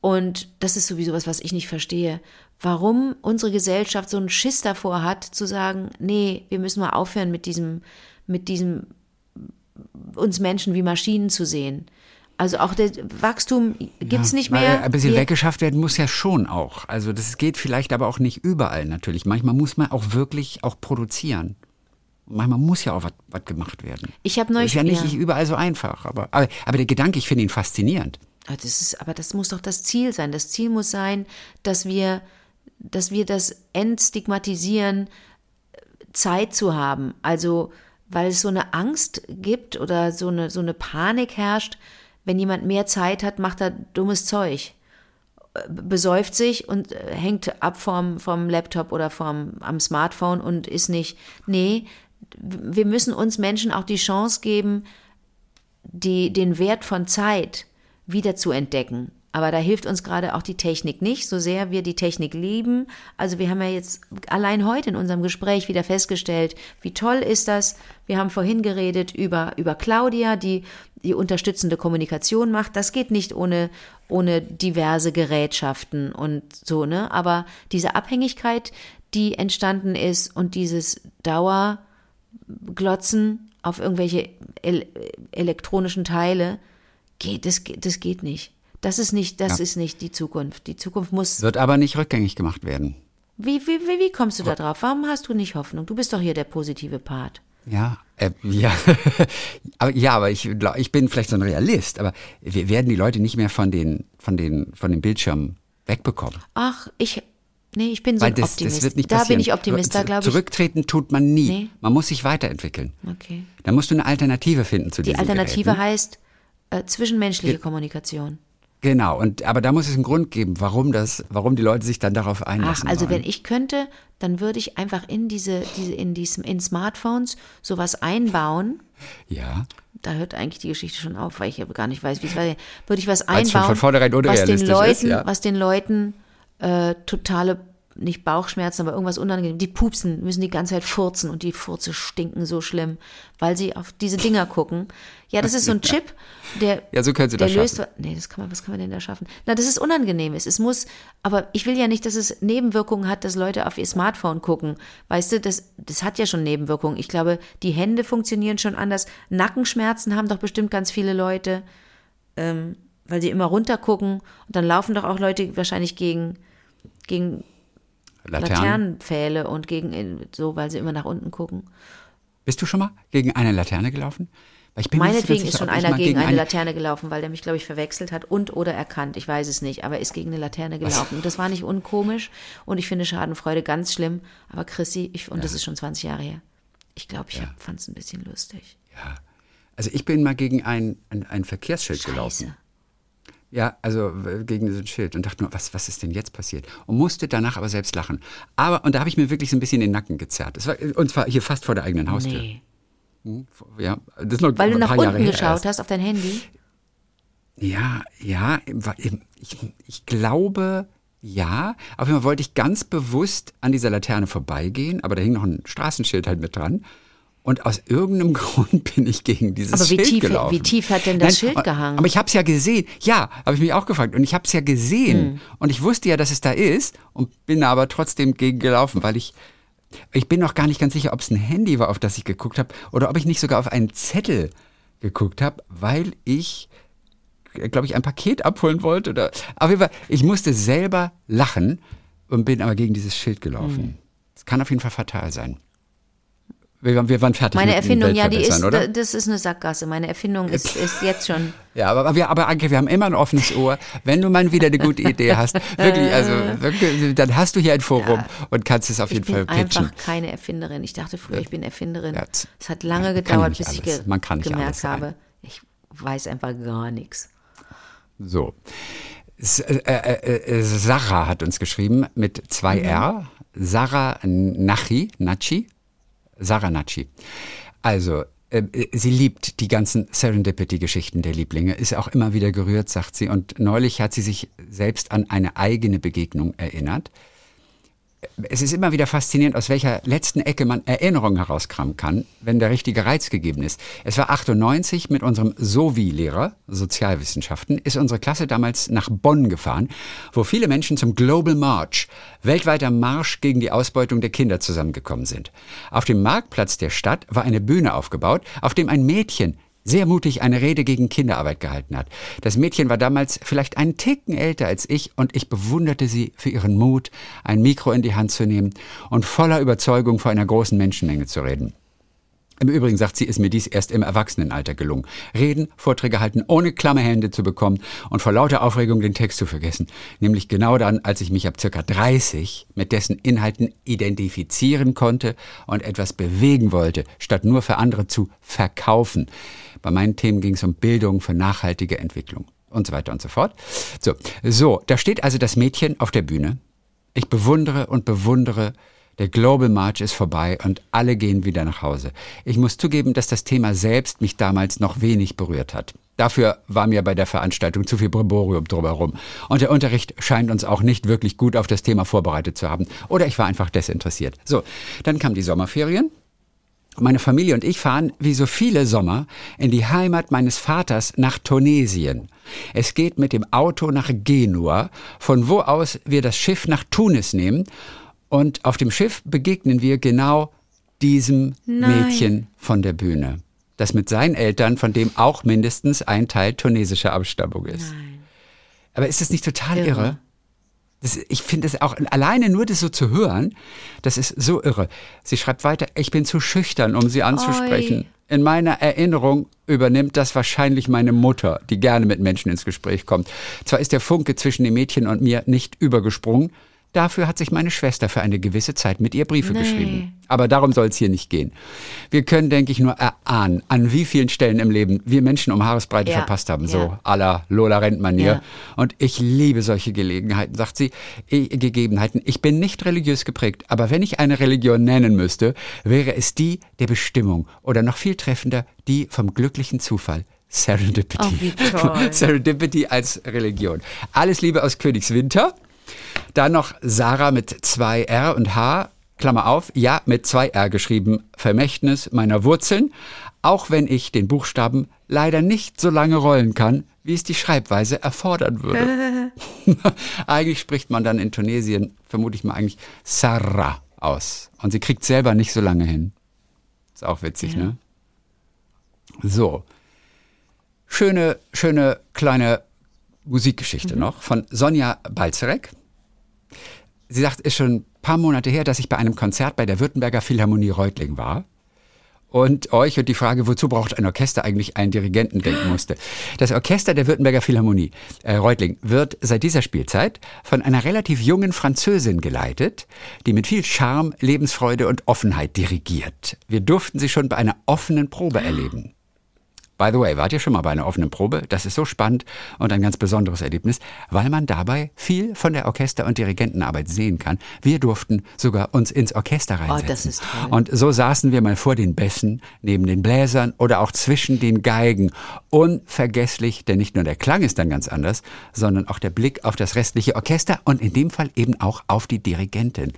Und das ist sowieso was, was ich nicht verstehe. Warum unsere Gesellschaft so einen Schiss davor hat, zu sagen, nee, wir müssen mal aufhören mit diesem, mit diesem uns Menschen wie Maschinen zu sehen. Also auch der Wachstum gibt's nicht Weil mehr. Ein bisschen Wir- weggeschafft werden muss ja schon auch. Also das geht vielleicht aber auch nicht überall natürlich. Manchmal muss man auch wirklich auch produzieren. Manchmal muss ja auch was- gemacht werden. Ich habe Das neulich ist ja nicht ja. überall so einfach. Aber, aber, aber der Gedanke, ich finde ihn faszinierend. Ah, Das ist, aber das muss doch das Ziel sein. Das Ziel muss sein, dass wir, dass wir das entstigmatisieren, Zeit zu haben. Also, weil es so eine Angst gibt oder so eine, so eine Panik herrscht, wenn jemand mehr Zeit hat, macht er dummes Zeug. Äh, Besäuft sich und äh, hängt ab vom, vom Laptop oder vom, am Smartphone und ist nicht, nee, wir müssen uns Menschen auch die Chance geben, die, den Wert von Zeit wieder zu entdecken. Aber da hilft uns gerade auch die Technik nicht, so sehr wir die Technik lieben. Also wir haben ja jetzt allein heute in unserem Gespräch wieder festgestellt, wie toll ist das. Wir haben vorhin geredet über, über Claudia, die die unterstützende Kommunikation macht. Das geht nicht ohne, ohne diverse Gerätschaften und so, ne? Aber diese Abhängigkeit, die entstanden ist und dieses Dauerglotzen auf irgendwelche el elektronischen Teile, geht, das, das geht nicht. Das ist nicht, das Ja. ist nicht die Zukunft. Die Zukunft muss. Wird aber nicht rückgängig gemacht werden. Wie, wie, wie, wie kommst du da drauf? Warum hast du nicht Hoffnung? Du bist doch hier der positive Part. Ja, äh, ja. [LAUGHS] aber, ja, aber ich, ich bin vielleicht so ein Realist, aber wir werden die Leute nicht mehr von den, von den, von den Bildschirmen wegbekommen. Ach, ich, nee, ich bin so ein das, Optimist. das wird nicht da passieren. bin ich Optimist, da glaube ich. Zurücktreten tut man nie. Nee. Man muss sich weiterentwickeln. Okay. Da musst du eine Alternative finden zu Die diesen Alternative Geräten. heißt äh, zwischenmenschliche Kommunikation. Genau, und aber da muss es einen Grund geben, warum das, warum die Leute sich dann darauf Ach, einlassen. also wollen. wenn ich könnte, dann würde ich einfach in diese, diese in diesem, in Smartphones sowas einbauen. ja, Da hört eigentlich die Geschichte schon auf, weil ich ja gar nicht weiß, wie es war. Würde ich was einbauen, was den Leuten, ist, ja. was den Leuten äh, totale nicht Bauchschmerzen, aber irgendwas unangenehm. Die pupsen, müssen die ganze Zeit furzen und die Furze stinken so schlimm, weil sie auf diese Dinger gucken. Ja, das ist so ein Chip, der, Ja, so können sie das löst. schaffen. Nee, das kann man, was kann man denn da schaffen? Na, das ist unangenehm. Es, es muss, aber ich will ja nicht, dass es Nebenwirkungen hat, dass Leute auf ihr Smartphone gucken. Weißt du, das, das hat ja schon Nebenwirkungen. Ich glaube, die Hände funktionieren schon anders. Nackenschmerzen haben doch bestimmt ganz viele Leute, ähm, weil sie immer runtergucken. Und dann laufen doch auch Leute wahrscheinlich gegen, gegen Laternen. Laternenpfähle und gegen so, weil sie immer nach unten gucken. Bist du schon mal gegen eine Laterne gelaufen? Meinetwegen ist schon einer mal gegen eine Laterne gelaufen, weil der mich, glaube ich, verwechselt hat und oder erkannt. Ich weiß es nicht, aber er ist gegen eine Laterne gelaufen. Und das war nicht unkomisch und ich finde Schadenfreude ganz schlimm. Aber Chrissy, ich, und das ist schon 20 Jahre her, ich glaube, ich fand es ein bisschen lustig. Also ich bin mal gegen ein, ein, ein Verkehrsschild gelaufen. Ja, also gegen ein Schild und dachte nur, was, was ist denn jetzt passiert? Und musste danach aber selbst lachen. Aber, und da habe ich mir wirklich so ein bisschen den Nacken gezerrt. War, und zwar hier fast vor der eigenen Haustür. Nee. Ja, das ist noch Weil du nach Jahre unten geschaut erst. hast auf dein Handy. Ja, ja, ich, ich glaube, ja. Auf jeden Fall wollte ich ganz bewusst an dieser Laterne vorbeigehen, aber da hing noch ein Straßenschild halt mit dran. Und aus irgendeinem [LAUGHS] Grund bin ich gegen dieses Aber wie Schild tief- gelaufen. wie tief hat denn das Schild gehangen? Aber ich habe es ja gesehen. Ja, habe ich mich auch gefragt. Und ich habe es ja gesehen. Hm. Und ich wusste ja, dass es da ist und bin aber trotzdem gegen gelaufen, weil ich ich bin noch gar nicht ganz sicher, ob es ein Handy war, auf das ich geguckt habe, oder ob ich nicht sogar auf einen Zettel geguckt habe, weil ich, glaube ich, ein Paket abholen wollte. Oder auf jeden Fall, ich musste selber lachen und bin aber gegen dieses Schild gelaufen. Hm. Es kann auf jeden Fall fatal sein. Wir, waren- wir waren fertig Meine Erfindung, ja, die ist, oder? das ist eine Sackgasse. Meine Erfindung ist, [LAUGHS] ist jetzt schon. Ja, aber, wir, aber Anke, wir haben immer ein offenes Ohr. Wenn du mal wieder eine gute Idee [LAUGHS] hast, wirklich, also wirklich, dann hast du hier ein Forum und kannst es auf Ich jeden Fall bin pitchen. einfach keine Erfinderin. Ich dachte früher, ich bin Erfinderin. Ja, Es hat lange ja gedauert, bis ich alles. ge nicht alles gemerkt habe, ich weiß einfach gar nichts. So. S äh, äh, äh, Sarah hat uns geschrieben mit zwei Mhm. R. Sarah Nachi, Nachi. Sarah Nachi. Also, äh, sie liebt die ganzen Serendipity-Geschichten der Lieblinge, ist auch immer wieder gerührt, sagt sie. Und neulich hat sie sich selbst an eine eigene Begegnung erinnert. Es ist immer wieder faszinierend, aus welcher letzten Ecke man Erinnerungen herauskramen kann, wenn der richtige Reiz gegeben ist. Es war 98 mit unserem SOVI-Lehrer, Sozialwissenschaften, ist unsere Klasse damals nach Bonn gefahren, wo viele Menschen zum Global March, weltweiter Marsch gegen die Ausbeutung der Kinder zusammengekommen sind. Auf dem Marktplatz der Stadt war eine Bühne aufgebaut, auf dem ein Mädchen sehr mutig eine Rede gegen Kinderarbeit gehalten hat. Das Mädchen war damals vielleicht einen Ticken älter als ich und ich bewunderte sie für ihren Mut, ein Mikro in die Hand zu nehmen und voller Überzeugung vor einer großen Menschenmenge zu reden. Im Übrigen sagt sie, ist mir dies erst im Erwachsenenalter gelungen. Reden, Vorträge halten, ohne klamme Hände zu bekommen und vor lauter Aufregung den Text zu vergessen. Nämlich genau dann, als ich mich ab circa 30 mit dessen Inhalten identifizieren konnte und etwas bewegen wollte, statt nur für andere zu verkaufen. Bei meinen Themen ging es um Bildung für nachhaltige Entwicklung und so weiter und so fort. So, so, da steht also das Mädchen auf der Bühne. Ich bewundere und bewundere. Der Global March ist vorbei und alle gehen wieder nach Hause. Ich muss zugeben, dass das Thema selbst mich damals noch wenig berührt hat. Dafür war mir bei der Veranstaltung zu viel Brimborium drumherum. Und der Unterricht scheint uns auch nicht wirklich gut auf das Thema vorbereitet zu haben. Oder ich war einfach desinteressiert. So, dann kamen die Sommerferien. Meine Familie und ich fahren, wie so viele Sommer, in die Heimat meines Vaters nach Tunesien. Es geht mit dem Auto nach Genua, von wo aus wir das Schiff nach Tunis nehmen. Und auf dem Schiff begegnen wir genau diesem Nein. Mädchen von der Bühne, das mit seinen Eltern, von dem auch mindestens ein Teil tunesischer Abstammung ist. Aber ist das nicht total irre? Irre. Das, ich finde es auch, alleine nur das so zu hören, das ist so irre. Sie schreibt weiter, ich bin zu schüchtern, um sie anzusprechen. Oi. In meiner Erinnerung übernimmt das wahrscheinlich meine Mutter, die gerne mit Menschen ins Gespräch kommt. Zwar ist der Funke zwischen dem Mädchen und mir nicht übergesprungen, dafür hat sich meine Schwester für eine gewisse Zeit mit ihr Briefe Nee. geschrieben. Aber darum soll es hier nicht gehen. Wir können, denke ich, nur erahnen, an wie vielen Stellen im Leben wir Menschen um Haaresbreite Ja, verpasst haben, ja. so à la Lola Rent-Manier. Ja. Und ich liebe solche Gelegenheiten, sagt sie, eh, Gegebenheiten. Ich bin nicht religiös geprägt, aber wenn ich eine Religion nennen müsste, wäre es die der Bestimmung oder noch viel treffender die vom glücklichen Zufall. Serendipity. Oh. [LAUGHS] Serendipity als Religion. Alles Liebe aus Königswinter. Dann noch Sarah mit zwei R und H, Klammer auf, ja, mit zwei R geschrieben, Vermächtnis meiner Wurzeln, auch wenn ich den Buchstaben leider nicht so lange rollen kann, wie es die Schreibweise erfordern würde. [LAUGHS] eigentlich spricht man dann in Tunesien, vermute ich mal eigentlich, Sarah aus. Und sie kriegt selber nicht so lange hin. Ist auch witzig, ne? So. Schöne, schöne kleine Musikgeschichte noch von Sonja Balzerek. Sie sagt, ist schon ein paar Monate her, dass ich bei einem Konzert bei der Württemberger Philharmonie Reutling war und euch und die Frage, wozu braucht ein Orchester eigentlich einen Dirigenten denken musste. Das Orchester der Württemberger Philharmonie, äh, Reutling, wird seit dieser Spielzeit von einer relativ jungen Französin geleitet, die mit viel Charme, Lebensfreude und Offenheit dirigiert. Wir durften sie schon bei einer offenen Probe erleben. By the way, wart ihr schon mal bei einer offenen Probe? Das ist so spannend und ein ganz besonderes Erlebnis, weil man dabei viel von der Orchester- und Dirigentenarbeit sehen kann. Wir durften sogar uns ins Orchester reinsetzen. Oh, das ist toll. Und so saßen wir mal vor den Bässen, neben den Bläsern oder auch zwischen den Geigen. Unvergesslich, denn nicht nur der Klang ist dann ganz anders, sondern auch der Blick auf das restliche Orchester und in dem Fall eben auch auf die Dirigentin.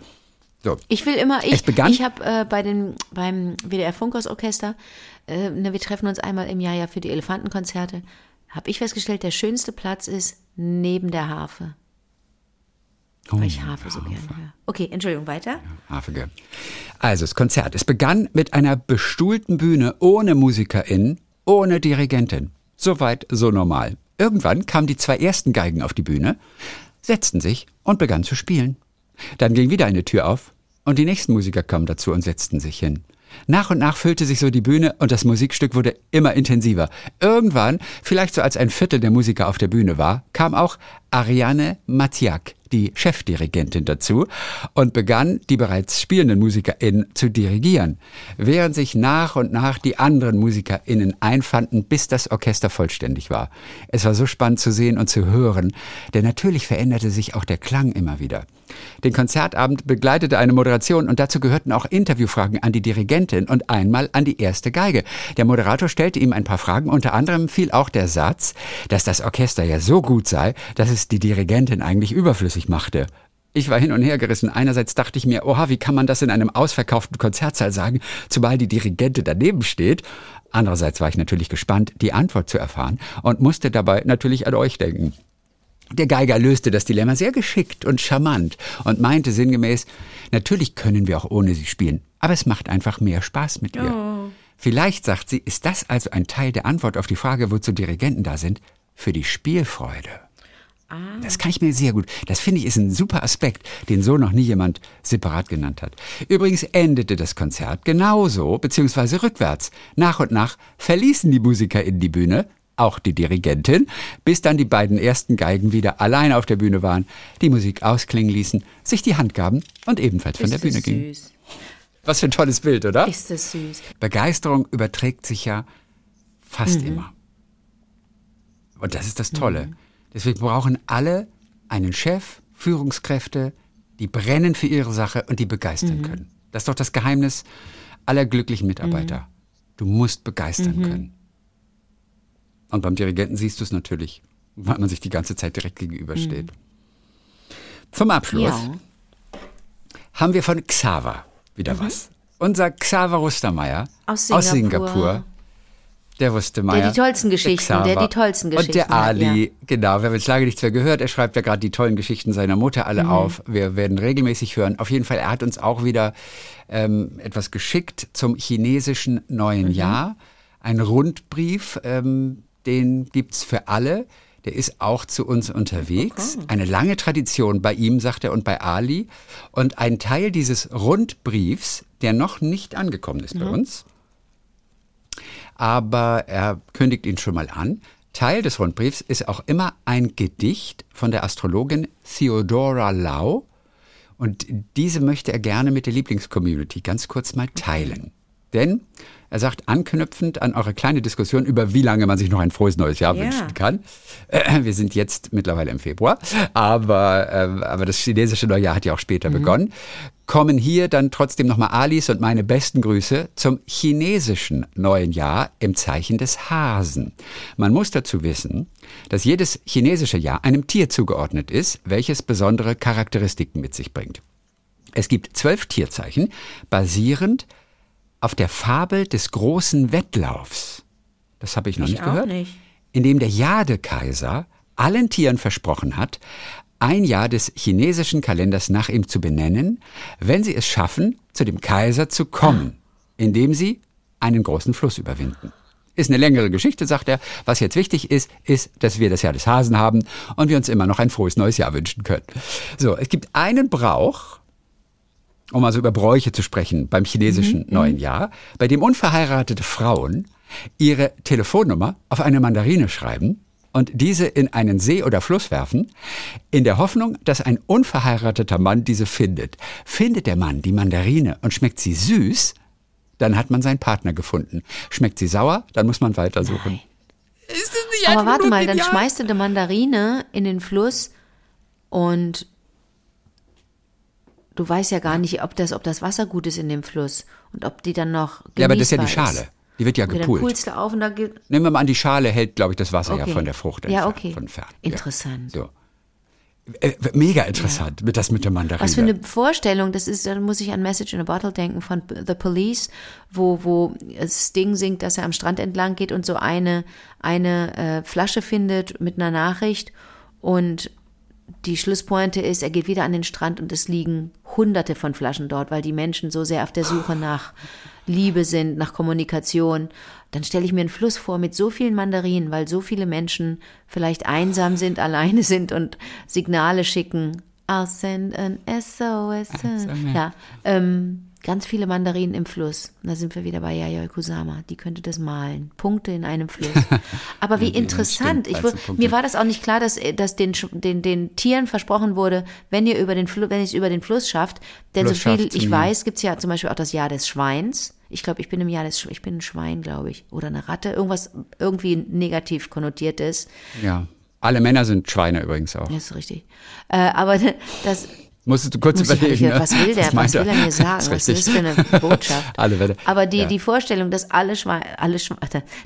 So. Ich will immer, ich, ich habe äh, bei den, beim WDR Funkhaus-Orchester, äh, ne, wir treffen uns einmal im Jahr ja für die Elefantenkonzerte, habe ich festgestellt, der schönste Platz ist neben der Harfe. Oh, Weil ich Harfe so gerne höre. Okay, Entschuldigung, weiter. Hafige. Also das Konzert. Es begann mit einer bestuhlten Bühne ohne MusikerInnen, ohne Dirigentin. Soweit so normal. Irgendwann kamen die zwei ersten Geigen auf die Bühne, setzten sich und begannen zu spielen. Dann ging wieder eine Tür auf und die nächsten Musiker kamen dazu und setzten sich hin. Nach und nach füllte sich so die Bühne und das Musikstück wurde immer intensiver. Irgendwann, vielleicht so als ein Viertel der Musiker auf der Bühne war, kam auch Ariane Matiak, die Chefdirigentin, dazu und begann, die bereits spielenden MusikerInnen zu dirigieren, während sich nach und nach die anderen MusikerInnen einfanden, bis das Orchester vollständig war. Es war so spannend zu sehen und zu hören, denn natürlich veränderte sich auch der Klang immer wieder. Den Konzertabend begleitete eine Moderation und dazu gehörten auch Interviewfragen an die Dirigentin und einmal an die erste Geige. Der Moderator stellte ihm ein paar Fragen, unter anderem fiel auch der Satz, dass das Orchester ja so gut sei, dass es die Dirigentin eigentlich überflüssig machte. Ich war hin und her gerissen. Einerseits dachte ich mir, oha, wie kann man das in einem ausverkauften Konzertsaal sagen, zumal die Dirigentin daneben steht? Andererseits war ich natürlich gespannt, die Antwort zu erfahren und musste dabei natürlich an euch denken. Der Geiger löste das Dilemma sehr geschickt und charmant und meinte sinngemäß, natürlich können wir auch ohne sie spielen, aber es macht einfach mehr Spaß mit ihr. Vielleicht, sagt sie, ist das also ein Teil der Antwort auf die Frage, wozu Dirigenten da sind, für die Spielfreude. Das kann ich mir sehr gut. Das finde ich ist ein super Aspekt, den so noch nie jemand separat genannt hat. Übrigens endete das Konzert genauso, beziehungsweise rückwärts. Nach und nach verließen die Musiker in die Bühne, auch die Dirigentin, bis dann die beiden ersten Geigen wieder allein auf der Bühne waren, die Musik ausklingen ließen, sich die Hand gaben und ebenfalls von der Bühne gingen. süß. Was für ein tolles Bild, oder? Ist das süß. Begeisterung überträgt sich ja fast immer. Und das ist das Tolle. Deswegen brauchen alle einen Chef, Führungskräfte, die brennen für ihre Sache und die begeistern können. Das ist doch das Geheimnis aller glücklichen Mitarbeiter. Du musst begeistern können. Und beim Dirigenten siehst du es natürlich, weil man sich die ganze Zeit direkt gegenübersteht. Zum Abschluss Ja. haben wir von Xaver wieder was. Unser Xaver Rustermeier Mhm. Aus aus Singapur. Der Rustermeier. Der die tollsten Geschichten, der Xaver die tollsten Und der Geschichten Ali, genau. Wir haben jetzt lange nichts mehr gehört. Er schreibt ja gerade die tollen Geschichten seiner Mutter alle Mhm. auf. Wir werden regelmäßig hören. Auf jeden Fall, er hat uns auch wieder ähm, etwas geschickt zum chinesischen Mhm. neuen Jahr. Ein Rundbrief, ähm, den gibt's für alle. Der ist auch zu uns unterwegs. Eine lange Tradition bei ihm, sagt er, und bei Ali. Und ein Teil dieses Rundbriefs, der noch nicht angekommen ist Mhm. bei uns, aber er kündigt ihn schon mal an. Teil des Rundbriefs ist auch immer ein Gedicht von der Astrologin Theodora Lau. Und diese möchte er gerne mit der Lieblingscommunity ganz kurz mal teilen. Denn er sagt, anknüpfend an eure kleine Diskussion über wie lange man sich noch ein frohes neues Jahr Ja. wünschen kann. Äh, wir sind jetzt mittlerweile im Februar, aber, äh, aber das chinesische Neujahr hat ja auch später begonnen. Kommen hier dann trotzdem nochmal Alis und meine besten Grüße zum chinesischen neuen Jahr im Zeichen des Hasen. Man muss dazu wissen, dass jedes chinesische Jahr einem Tier zugeordnet ist, welches besondere Charakteristiken mit sich bringt. Es gibt zwölf Tierzeichen, basierend auf der Fabel des großen Wettlaufs. Das habe ich noch Ich nicht gehört. nicht. In dem der Jade-Kaiser allen Tieren versprochen hat, ein Jahr des chinesischen Kalenders nach ihm zu benennen, wenn sie es schaffen, zu dem Kaiser zu kommen, indem sie einen großen Fluss überwinden. Ist eine längere Geschichte, sagt er. Was jetzt wichtig ist, ist, dass wir das Jahr des Hasen haben und wir uns immer noch ein frohes neues Jahr wünschen können. So, es gibt einen Brauch, um also über Bräuche zu sprechen beim chinesischen neuen Jahr, bei dem unverheiratete Frauen ihre Telefonnummer auf eine Mandarine schreiben und diese in einen See oder Fluss werfen, in der Hoffnung, dass ein unverheirateter Mann diese findet. Findet der Mann die Mandarine und schmeckt sie süß, dann hat man seinen Partner gefunden. Schmeckt sie sauer, dann muss man weitersuchen. Ist das nicht Aber warte mal, dann genial? schmeißt du eine Mandarine in den Fluss und du weißt ja gar nicht, ob das, ob das Wasser gut ist in dem Fluss und ob die dann noch Ja, aber das ist ja die Schale. Die wird ja Okay, dann gepult. pulst du auf und da gibt Nehmen wir mal an, die Schale hält, glaube ich, das Wasser ja Okay. von der Frucht Ja, entfernt, okay. von fern. Interessant. Ja. So. Äh, mega interessant, mit das mit der Mandarine. Was für eine Vorstellung, das ist, da muss ich an Message in a Bottle denken von The Police, wo, wo Sting singt, dass er am Strand entlang geht und so eine, eine äh, Flasche findet mit einer Nachricht und die Schlusspointe ist, er geht wieder an den Strand und es liegen hunderte von Flaschen dort, weil die Menschen so sehr auf der Suche nach Liebe sind, nach Kommunikation. Dann stelle ich mir einen Fluss vor mit so vielen Mandarinen, weil so viele Menschen vielleicht einsam sind, alleine sind und Signale schicken. I'll send an SOS. [LAUGHS] Ja, ähm, ganz viele Mandarinen im Fluss. Da sind wir wieder bei Yayoi Kusama. Die könnte das malen. Punkte in einem Fluss. [LAUGHS] Aber wie interessant. stimmt, Ich, 13 wur- Punkte. mir war das auch nicht klar, dass, dass den, den, den Tieren versprochen wurde, wenn ihr über den Fluss, wenn ihr es über den Fluss schafft, denn Fluss so viel ich nie. weiß, gibt's ja zum Beispiel auch das Jahr des Schweins. Ich glaube, ich bin im Jahr des, Sch- ich bin ein Schwein, glaube ich. Oder eine Ratte. Irgendwas irgendwie negativ konnotiertes. Ja. Alle Männer sind Schweine übrigens auch. Das ist richtig. Äh, aber [LAUGHS] das, Musstest du kurz muss ich, überlegen. ich, was will der, meint was will er mir sagen? Das Was ist ist das für eine Botschaft? [LAUGHS] Alle Welle. Aber die, Ja. die Vorstellung, dass alle, Schweine, alle,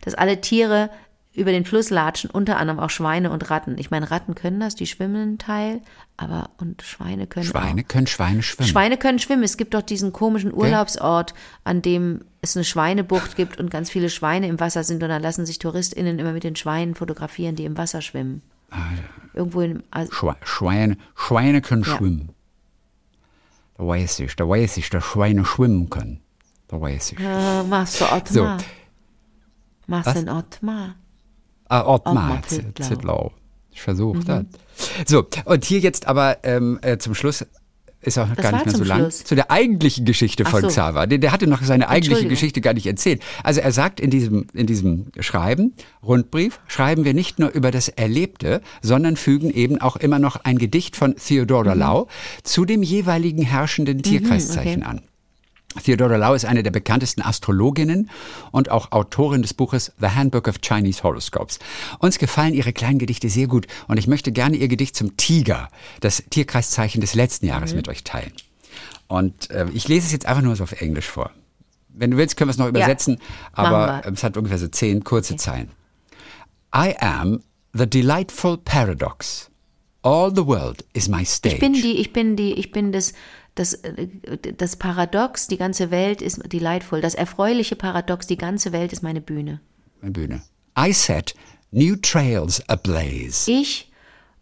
dass alle Tiere über den Fluss latschen, unter anderem auch Schweine und Ratten. Ich meine, Ratten können das, die schwimmen einen Teil, aber und Schweine können Schweine auch. können Schweine schwimmen. Schweine können schwimmen. Es gibt doch diesen komischen Urlaubsort, an dem es eine Schweinebucht gibt und ganz viele Schweine im Wasser sind und dann lassen sich TouristInnen immer mit den Schweinen fotografieren, die im Wasser schwimmen. Irgendwo in, also, Schwe Schweine, Schweine können Ja. schwimmen. Da weiß ich, da weiß ich, dass Schweine schwimmen können. Da weiß ich. äh, machst du Ottmar? Machst Was? du den Ottmar? Ah, Ottmar Ottmar Zittlau. Zittlau. Ich versuche Mhm. das. So, und hier jetzt aber ähm, äh, zum Schluss ist auch Das gar nicht mehr so lang. Schluss. Zu der eigentlichen Geschichte Ach von so. Xaver. Der, der hatte noch seine eigentliche. Geschichte gar nicht erzählt. Also er sagt in diesem, in diesem Schreiben, Rundbrief, schreiben wir nicht nur über das Erlebte, sondern fügen eben auch immer noch ein Gedicht von Theodora Mhm. Lau zu dem jeweiligen herrschenden Tierkreiszeichen an. Theodora Lau ist eine der bekanntesten Astrologinnen und auch Autorin des Buches The Handbook of Chinese Horoscopes. Uns gefallen ihre kleinen Gedichte sehr gut und ich möchte gerne ihr Gedicht zum Tiger, das Tierkreiszeichen des letzten Jahres, mit euch teilen. Und äh, ich lese es jetzt einfach nur so auf Englisch vor. Wenn du willst, können wir es noch übersetzen, aber machen wir. es hat ungefähr so zehn kurze Zeilen. I am the delightful paradox. All the world is my stage. Ich bin die, ich bin die, ich bin das, das, äh, das Paradox, die ganze Welt ist delightful. Das erfreuliche Paradox, die ganze Welt ist meine Bühne. Meine Bühne. I set new trails ablaze. Ich,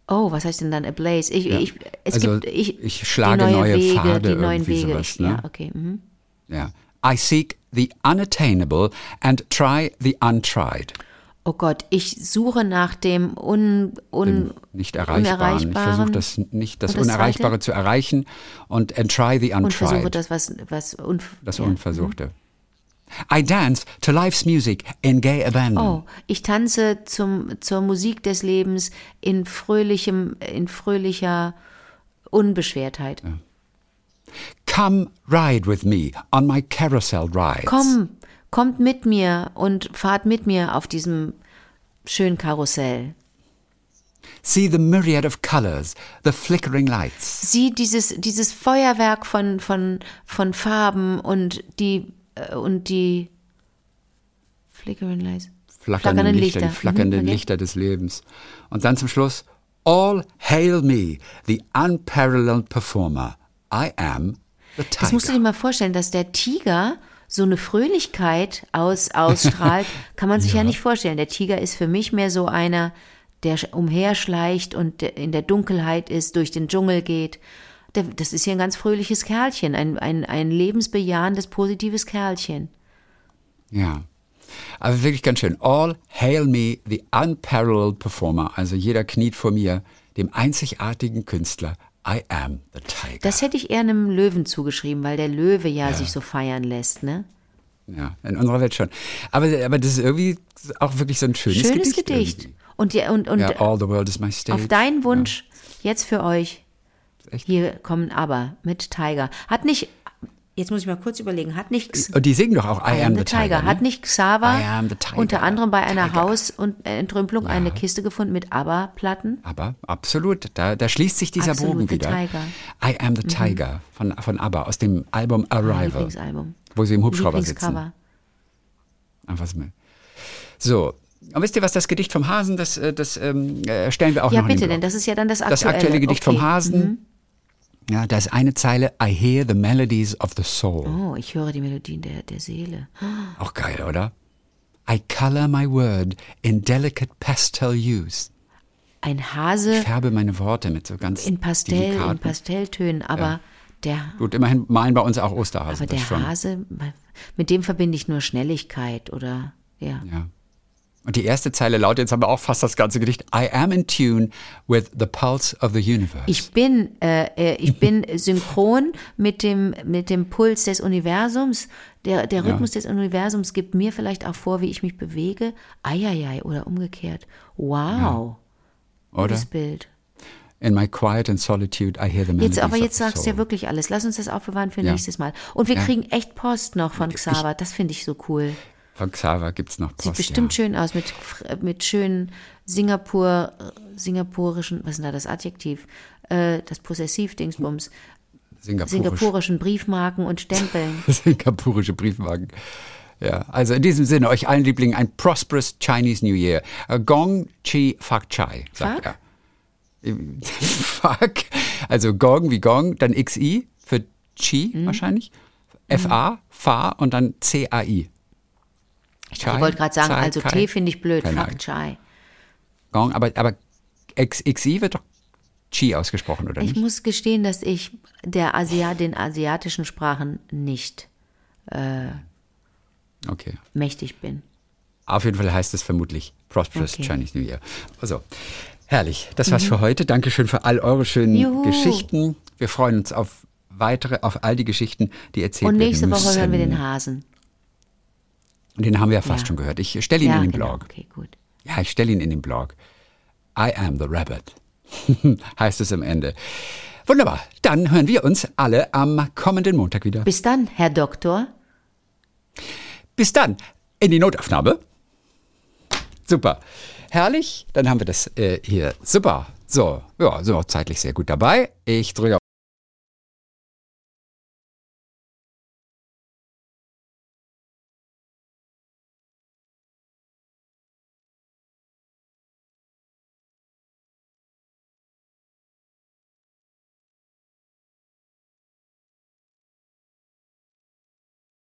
oh, was heißt denn dann ablaze? Ich, ich, es Also, gibt, ich, ich schlage neue, neue Wege, Pfade, die neuen Wege. sowas, ich, ne? Ja, okay. Mhm. Ja. I seek the unattainable and try the untried. Oh Gott, ich suche nach dem un, un, Nicht erreichbaren. Ich versuche das nicht, das, das Unerreichbare Zweite? zu erreichen und and try the und versuche untried. das, was, was un, das ja. Unversuchte. I dance to life's music in gay abandon. Oh, ich tanze zum, zur Musik des Lebens in fröhlichem, in fröhlicher Unbeschwertheit. Come ride with me on my carousel rides. Komm, kommt mit mir und fahrt mit mir auf diesem schönen Karussell. See the myriad of colors, the flickering lights. Sieh dieses, dieses Feuerwerk von, von, von Farben und die, äh, und die Flickering Lights. Flackernde Flackernde Lichter, die Lichter. flackernden Mhm, okay. Lichter des Lebens. Und dann zum Schluss, all hail me, the unparalleled performer. I am the tiger. Das musst du dir mal vorstellen, dass der Tiger so eine Fröhlichkeit aus, ausstrahlt, [LAUGHS] kann man sich ja. nicht vorstellen. Der Tiger ist für mich mehr so einer, der sch- umherschleicht und in der Dunkelheit ist, durch den Dschungel geht. Das ist ja ein ganz fröhliches Kerlchen, ein, ein, ein lebensbejahendes, positives Kerlchen. Ja. Aber wirklich ganz schön. All hail me, the unparalleled performer. Also jeder kniet vor mir, dem einzigartigen Künstler. I am the tiger. Das hätte ich eher einem Löwen zugeschrieben, weil der Löwe ja, sich so feiern lässt, ne? ja, in unserer Welt schon. Aber, aber das ist irgendwie auch wirklich so ein schönes, Schönes Gedicht. Gedicht. Und, die, und, und Ja, all the world is my stage. auf deinen Wunsch, jetzt für euch, hier kommen aber mit Tiger. Hat nicht, jetzt muss ich mal kurz überlegen, hat nicht Und die singen doch auch I, am the tiger. Hat ne? nicht Xaver I am the tiger. unter anderem bei einer Tiger. Haus- und äh, Entrümpelung eine Kiste gefunden mit ABBA-Platten? Aber absolut, da, da schließt sich dieser Absolut, Bogen The wieder. Tiger. Mhm. I am the Tiger von, von ABBA aus dem Album Arrival, Lieblingsalbum. wo sie im Hubschrauber sitzen. Einfach so. So, und wisst ihr was, das Gedicht vom Hasen, das, äh, das ähm, äh, stellen wir auch Ja, noch den bitte, denn das ist ja dann das Das aktuelle. aktuelle Gedicht vom Okay. Mhm. Ja, da ist eine Zeile, I hear the melodies of the soul. Oh, ich höre die Melodien der, der Seele. Auch geil, oder? I color my word in delicate pastel hues. Ein Hase Ich färbe meine Worte mit so ganz in Pastell, in Pastelltönen, aber der, Gut, immerhin malen bei uns auch Osterhasen. aber der. Hase, mit dem verbinde ich nur Schnelligkeit oder, ja. Ja. Und die erste Zeile lautet, jetzt haben wir auch fast das ganze Gedicht, I am in tune with the pulse of the universe. Ich bin, äh, äh, ich bin synchron mit dem, mit dem Puls des Universums. Der, der Rhythmus des Universums gibt mir vielleicht auch vor, wie ich mich bewege. Eieiei, oder umgekehrt. Wow. Oder? Gutes Bild. In my quiet and solitude, I hear the Jetzt, aber jetzt sagst du ja wirklich alles. Lass uns das aufbewahren für Ja. nächstes Mal. Und wir Ja. kriegen echt Post noch von Xaver. Das finde ich so cool. Von Xaver gibt's noch Post, Sieht bestimmt ja. schön aus mit, mit schönen Singapur, singapurischen, was ist denn da das Adjektiv? Äh, das Possessiv-Dingsbums. Singapurisch. Singapurischen Briefmarken und Stempeln. [LAUGHS] Singapurische Briefmarken. Ja, also in diesem Sinne, euch allen Lieblingen ein prosperous Chinese New Year. Äh, Gong Chi Fak Chai, sagt Fuck? er. [LAUGHS] Fuck. Also Gong wie Gong, dann XI für Chi Mhm. wahrscheinlich. FA, Fa und dann CAI. Ich wollte gerade sagen, Chai, also Kai. Tee finde ich blöd. Keine Fuck. Chai. Gong, aber, aber XI wird doch Chi ausgesprochen, oder Ich nicht? muss gestehen, dass ich der Asia, den asiatischen Sprachen nicht Okay. mächtig bin. Auf jeden Fall heißt es vermutlich Prosperous Okay. Mhm. Chinese New Year. Also, herrlich. Das war's für heute. Dankeschön für all eure schönen Juhu. Geschichten. Wir freuen uns auf weitere, auf all die Geschichten, die erzählt Und werden nächste Woche müssen. hören wir den Hasen. Und den haben wir ja fast Ja. schon gehört. Ich stelle ihn ja, in den genau. Blog. Okay, gut. Ja, ich stelle ihn in den Blog. I am the rabbit. [LAUGHS] heißt es am Ende. Wunderbar. Dann hören wir uns alle am kommenden Montag wieder. Bis dann, Herr Doktor. Bis dann. In die Notaufnahme. Super. Herrlich. Dann haben wir das äh, hier. Super. So, ja, sind auch zeitlich sehr gut dabei. Ich drücke auf